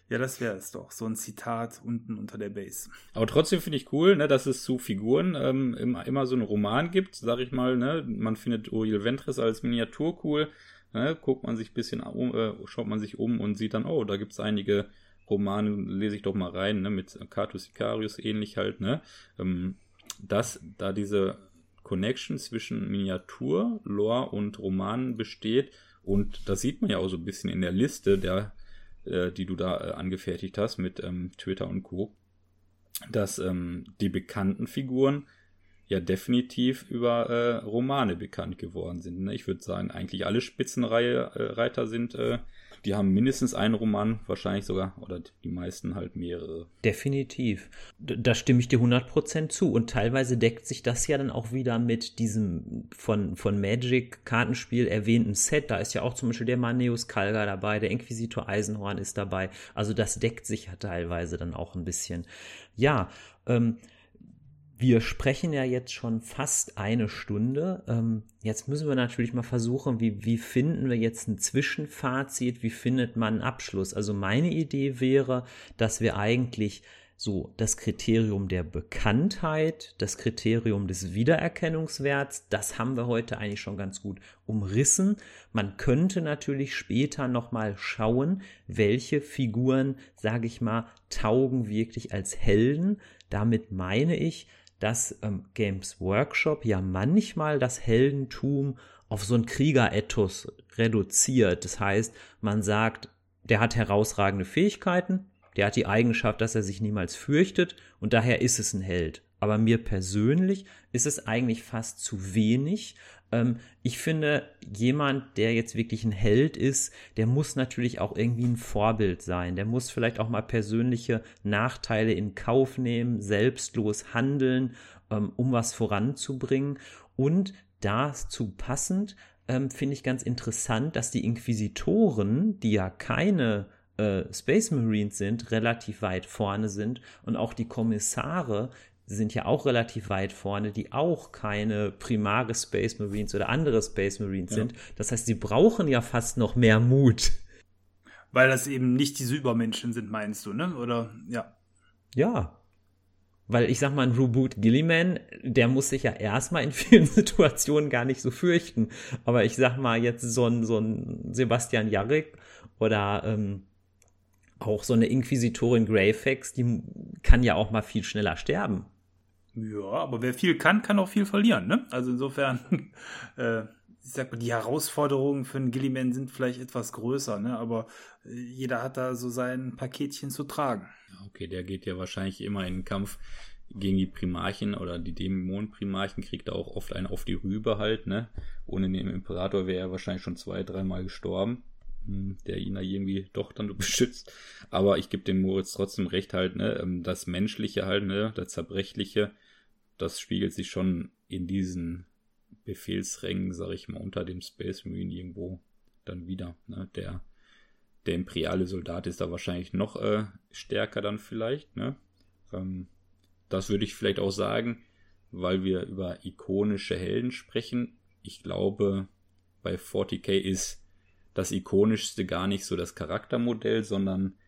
Ja, das wäre es doch. So ein Zitat unten unter der Base. Aber trotzdem finde ich cool, ne, dass es zu Figuren ähm, immer, immer so einen Roman gibt, sag ich mal. Ne? Man findet Uriel Ventris als Miniatur cool. Ne? Guckt man sich ein bisschen um, äh, schaut man sich um und sieht dann, oh, da gibt es einige Romane lese ich doch mal rein, ne, mit Cato Sicarius ähnlich halt, ne, ähm, dass da diese Connection zwischen Miniatur, Lore und Roman besteht und das sieht man ja auch so ein bisschen in der Liste, der, äh, die du da äh, angefertigt hast mit ähm, Twitter und Co., dass ähm, die bekannten Figuren ja definitiv über äh, Romane bekannt geworden sind. Ne? Ich würde sagen, eigentlich alle Spitzenreiter äh, sind äh, die haben mindestens einen Roman, wahrscheinlich sogar, oder die meisten halt mehrere. Definitiv. Da stimme ich dir 100% zu. Und teilweise deckt sich das ja dann auch wieder mit diesem von, von Magic-Kartenspiel erwähnten Set. Da ist ja auch zum Beispiel der Maneus Kalga dabei, der Inquisitor Eisenhorn ist dabei. Also das deckt sich ja teilweise dann auch ein bisschen. Ja, ähm, wir sprechen ja jetzt schon fast eine Stunde. Ähm, jetzt müssen wir natürlich mal versuchen, wie, wie finden wir jetzt ein Zwischenfazit, wie findet man einen Abschluss. Also meine Idee wäre, dass wir eigentlich so das Kriterium der Bekanntheit, das Kriterium des Wiedererkennungswerts, das haben wir heute eigentlich schon ganz gut umrissen. Man könnte natürlich später nochmal schauen, welche Figuren, sage ich mal, taugen wirklich als Helden. Damit meine ich, dass ähm, Games Workshop ja manchmal das Heldentum auf so ein Kriegerethos reduziert. Das heißt, man sagt, der hat herausragende Fähigkeiten, der hat die Eigenschaft, dass er sich niemals fürchtet und daher ist es ein Held. Aber mir persönlich ist es eigentlich fast zu wenig. Ähm, ich finde, jemand, der jetzt wirklich ein Held ist, der muss natürlich auch irgendwie ein Vorbild sein. Der muss vielleicht auch mal persönliche Nachteile in Kauf nehmen, selbstlos handeln, ähm, um was voranzubringen. Und dazu passend ähm, finde ich ganz interessant, dass die Inquisitoren, die ja keine äh, Space Marines sind, relativ weit vorne sind und auch die Kommissare, sind ja auch relativ weit vorne, die auch keine primare Space Marines oder andere Space Marines ja. sind. Das heißt, sie brauchen ja fast noch mehr Mut. Weil das eben nicht diese Übermenschen sind, meinst du, ne? Oder ja. Ja. Weil ich sag mal, ein Reboot Gilliman, der muss sich ja erstmal in vielen Situationen gar nicht so fürchten. Aber ich sag mal, jetzt so ein, so ein Sebastian Jarek oder ähm, auch so eine Inquisitorin Greyfax, die kann ja auch mal viel schneller sterben. Ja, aber wer viel kann, kann auch viel verlieren, ne? Also insofern, äh, ich sag mal, die Herausforderungen für einen Gilliman sind vielleicht etwas größer, ne? Aber äh, jeder hat da so sein Paketchen zu tragen. Okay, der geht ja wahrscheinlich immer in den Kampf gegen die Primarchen oder die Dämonenprimarchen, kriegt er auch oft einen auf die Rübe halt, ne? Ohne den Imperator wäre er wahrscheinlich schon zwei, dreimal gestorben hm, der ihn da irgendwie doch dann beschützt. Aber ich gebe dem Moritz trotzdem recht halt, ne, ähm, das Menschliche halt, ne, das Zerbrechliche, das spiegelt sich schon in diesen Befehlsrängen, sag ich mal, unter dem Space Marine irgendwo dann wieder. Ne? Der, der imperiale Soldat ist da wahrscheinlich noch äh, stärker dann vielleicht. Ne? Ähm, das würde ich vielleicht auch sagen, weil wir über ikonische Helden sprechen. Ich glaube, bei 40k ist das ikonischste gar nicht so das Charaktermodell, sondern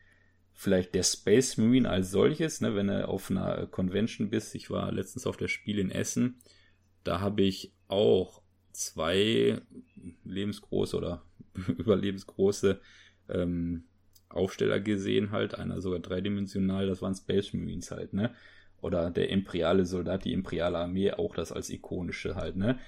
vielleicht der Space Marine als solches, ne, wenn er auf einer Convention bist. Ich war letztens auf der Spiel in Essen. Da habe ich auch zwei lebensgroße oder überlebensgroße ähm, Aufsteller gesehen, halt. Einer sogar dreidimensional, das waren Space Marines halt, ne? Oder der imperiale Soldat, die imperiale Armee, auch das als ikonische halt, ne?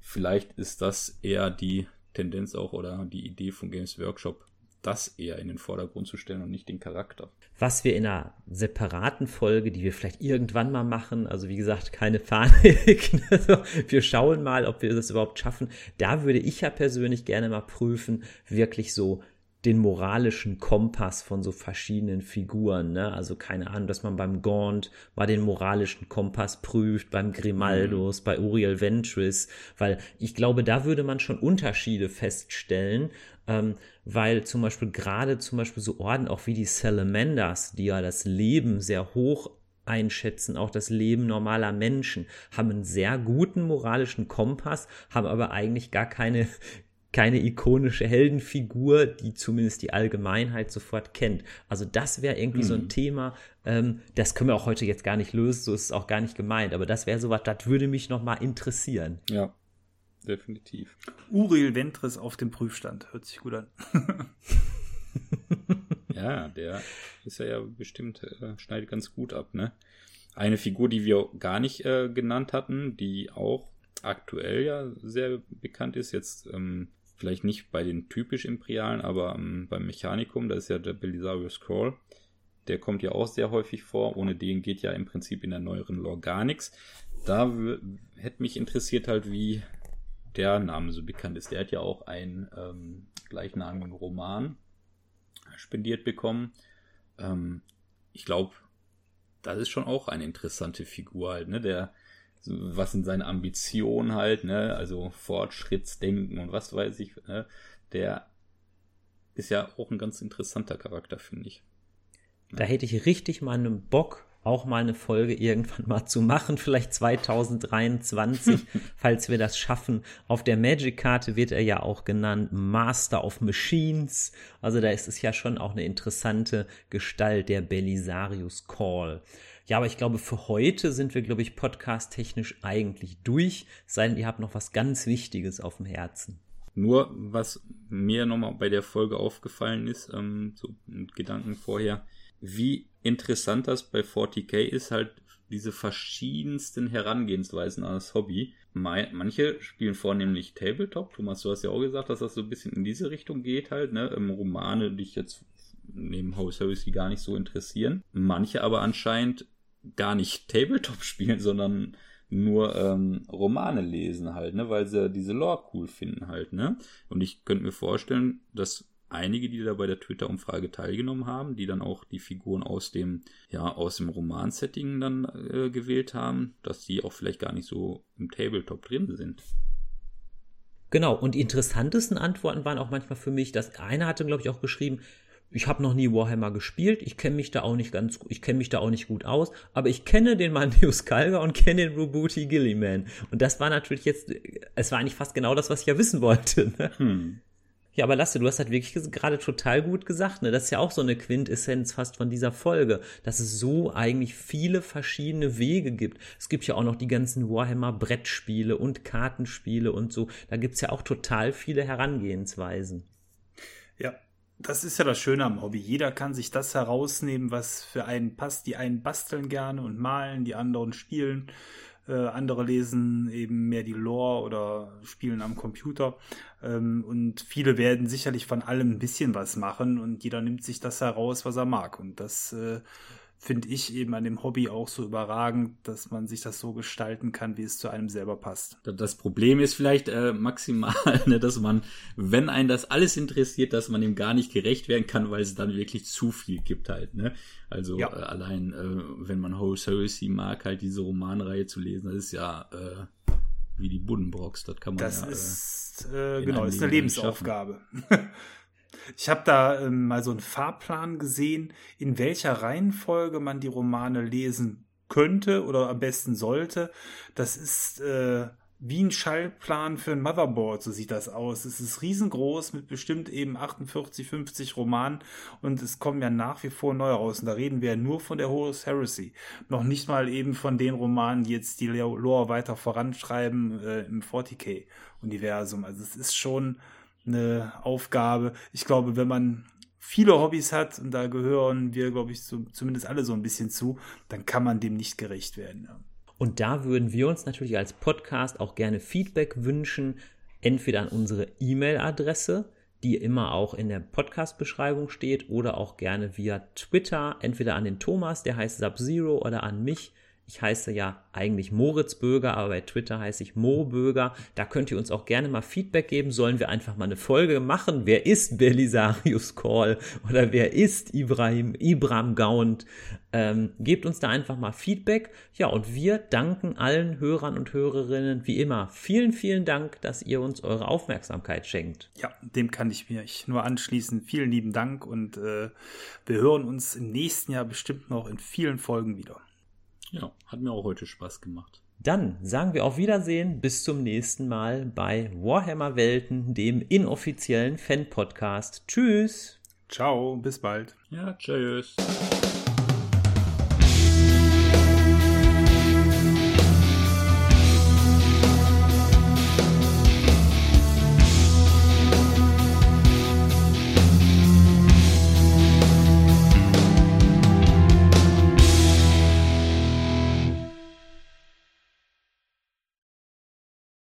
Vielleicht ist das eher die Tendenz auch oder die Idee von Games Workshop, das eher in den Vordergrund zu stellen und nicht den Charakter. Was wir in einer separaten Folge, die wir vielleicht irgendwann mal machen, also wie gesagt, keine Panik, also wir schauen mal, ob wir das überhaupt schaffen. Da würde ich ja persönlich gerne mal prüfen, wirklich so den moralischen Kompass von so verschiedenen Figuren. Ne? Also keine Ahnung, dass man beim Gaunt mal den moralischen Kompass prüft, beim Grimaldos, mhm. bei Uriel Ventris, weil ich glaube, da würde man schon Unterschiede feststellen, ähm, weil zum Beispiel gerade zum Beispiel so Orden auch wie die Salamanders, die ja das Leben sehr hoch einschätzen, auch das Leben normaler Menschen, haben einen sehr guten moralischen Kompass, haben aber eigentlich gar keine keine ikonische Heldenfigur, die zumindest die Allgemeinheit sofort kennt. Also das wäre irgendwie mhm. so ein mhm. Thema, ähm, das können wir auch heute jetzt gar nicht lösen, so ist es auch gar nicht gemeint, aber das wäre sowas, das würde mich nochmal interessieren. Ja, definitiv. Uriel Ventris auf dem Prüfstand, hört sich gut an. ja, der ist ja, ja bestimmt, äh, schneidet ganz gut ab, ne? Eine Figur, die wir gar nicht äh, genannt hatten, die auch aktuell ja sehr bekannt ist, jetzt ähm, vielleicht nicht bei den typisch Imperialen, aber ähm, beim Mechanikum, da ist ja der Belisario Scroll. Der kommt ja auch sehr häufig vor. Ohne den geht ja im Prinzip in der neueren Lore gar nichts. Da hätte mich interessiert halt, wie der Name so bekannt ist. Der hat ja auch einen ähm, gleichnamigen Roman, spendiert bekommen. Ähm, ich glaube, das ist schon auch eine interessante Figur halt, ne? Der, was sind seine Ambitionen halt, ne? Also Fortschrittsdenken und was weiß ich, ne? Der ist ja auch ein ganz interessanter Charakter, finde ich. Da hätte ich richtig mal einen Bock, auch mal eine Folge irgendwann mal zu machen, vielleicht 2023, falls wir das schaffen. Auf der Magic-Karte wird er ja auch genannt Master of Machines. Also da ist es ja schon auch eine interessante Gestalt, der Belisarius Call. Ja, aber ich glaube, für heute sind wir, glaube ich, podcast-technisch eigentlich durch, sei denn ihr habt noch was ganz Wichtiges auf dem Herzen. Nur, was mir nochmal bei der Folge aufgefallen ist, ähm, so Gedanken vorher, wie interessant das bei 40k ist, halt diese verschiedensten Herangehensweisen an das Hobby. Manche spielen vornehmlich Tabletop. Thomas, du hast ja auch gesagt, dass das so ein bisschen in diese Richtung geht halt, ne? Ähm, Romane, die dich jetzt neben House Heresy gar nicht so interessieren. Manche aber anscheinend gar nicht Tabletop spielen, sondern nur ähm, Romane lesen halt, ne, weil sie diese Lore cool finden halt, ne. Und ich könnte mir vorstellen, dass einige, die da bei der Twitter-Umfrage teilgenommen haben, die dann auch die Figuren aus dem, ja, aus dem Roman-Setting dann äh, gewählt haben, dass die auch vielleicht gar nicht so im Tabletop drin sind. Genau, und die interessantesten Antworten waren auch manchmal für mich, dass einer hatte, glaube ich, auch geschrieben, ich habe noch nie Warhammer gespielt, ich kenne mich da auch nicht ganz, ich kenne mich da auch nicht gut aus, aber ich kenne den Mandius Kalga und kenne den Rubuti Gilliman. Und das war natürlich jetzt, es war eigentlich fast genau das, was ich ja wissen wollte. Ne? Hm. Ja, aber Lasse, du hast halt wirklich gerade total gut gesagt, ne? Das ist ja auch so eine Quintessenz fast von dieser Folge, dass es so eigentlich viele verschiedene Wege gibt. Es gibt ja auch noch die ganzen Warhammer Brettspiele und Kartenspiele und so. Da gibt's ja auch total viele Herangehensweisen. Das ist ja das Schöne am Hobby. Jeder kann sich das herausnehmen, was für einen passt. Die einen basteln gerne und malen, die anderen spielen. Äh, andere lesen eben mehr die Lore oder spielen am Computer. Ähm, und viele werden sicherlich von allem ein bisschen was machen und jeder nimmt sich das heraus, was er mag. Und das äh, finde ich eben an dem Hobby auch so überragend, dass man sich das so gestalten kann, wie es zu einem selber passt. Das Problem ist vielleicht äh, maximal, ne, dass man, wenn einen das alles interessiert, dass man ihm gar nicht gerecht werden kann, weil es dann wirklich zu viel gibt halt. Ne? Also ja. äh, allein, äh, wenn man Whole Heresy mag, halt diese Romanreihe zu lesen, das ist ja äh, wie die Buddenbrocks, das kann man das ja. Das ist, äh, genau, ist eine Lebensaufgabe. Ich habe da ähm, mal so einen Fahrplan gesehen, in welcher Reihenfolge man die Romane lesen könnte oder am besten sollte. Das ist äh, wie ein Schallplan für ein Motherboard, so sieht das aus. Es ist riesengroß mit bestimmt eben 48, 50 Romanen und es kommen ja nach wie vor neue raus. Und da reden wir ja nur von der Horus Heresy. Noch nicht mal eben von den Romanen, die jetzt die Lore weiter voranschreiben äh, im 40k-Universum. Also es ist schon eine Aufgabe. Ich glaube, wenn man viele Hobbys hat, und da gehören wir, glaube ich, so, zumindest alle so ein bisschen zu, dann kann man dem nicht gerecht werden. Ja. Und da würden wir uns natürlich als Podcast auch gerne Feedback wünschen, entweder an unsere E-Mail-Adresse, die immer auch in der Podcast-Beschreibung steht, oder auch gerne via Twitter, entweder an den Thomas, der heißt Sub-Zero, oder an mich, ich heiße ja eigentlich Moritz Böger, aber bei Twitter heiße ich Mo Böger. Da könnt ihr uns auch gerne mal Feedback geben. Sollen wir einfach mal eine Folge machen? Wer ist Belisarius Call? Oder wer ist Ibrahim, Ibram Gaunt? Ähm, gebt uns da einfach mal Feedback. Ja, und wir danken allen Hörern und Hörerinnen wie immer. Vielen, vielen Dank, dass ihr uns eure Aufmerksamkeit schenkt. Ja, dem kann ich mich nur anschließen. Vielen lieben Dank und äh, wir hören uns im nächsten Jahr bestimmt noch in vielen Folgen wieder. Ja, hat mir auch heute Spaß gemacht. Dann sagen wir auf Wiedersehen, bis zum nächsten Mal bei Warhammer Welten, dem inoffiziellen Fan-Podcast. Tschüss. Ciao, bis bald. Ja, tschüss.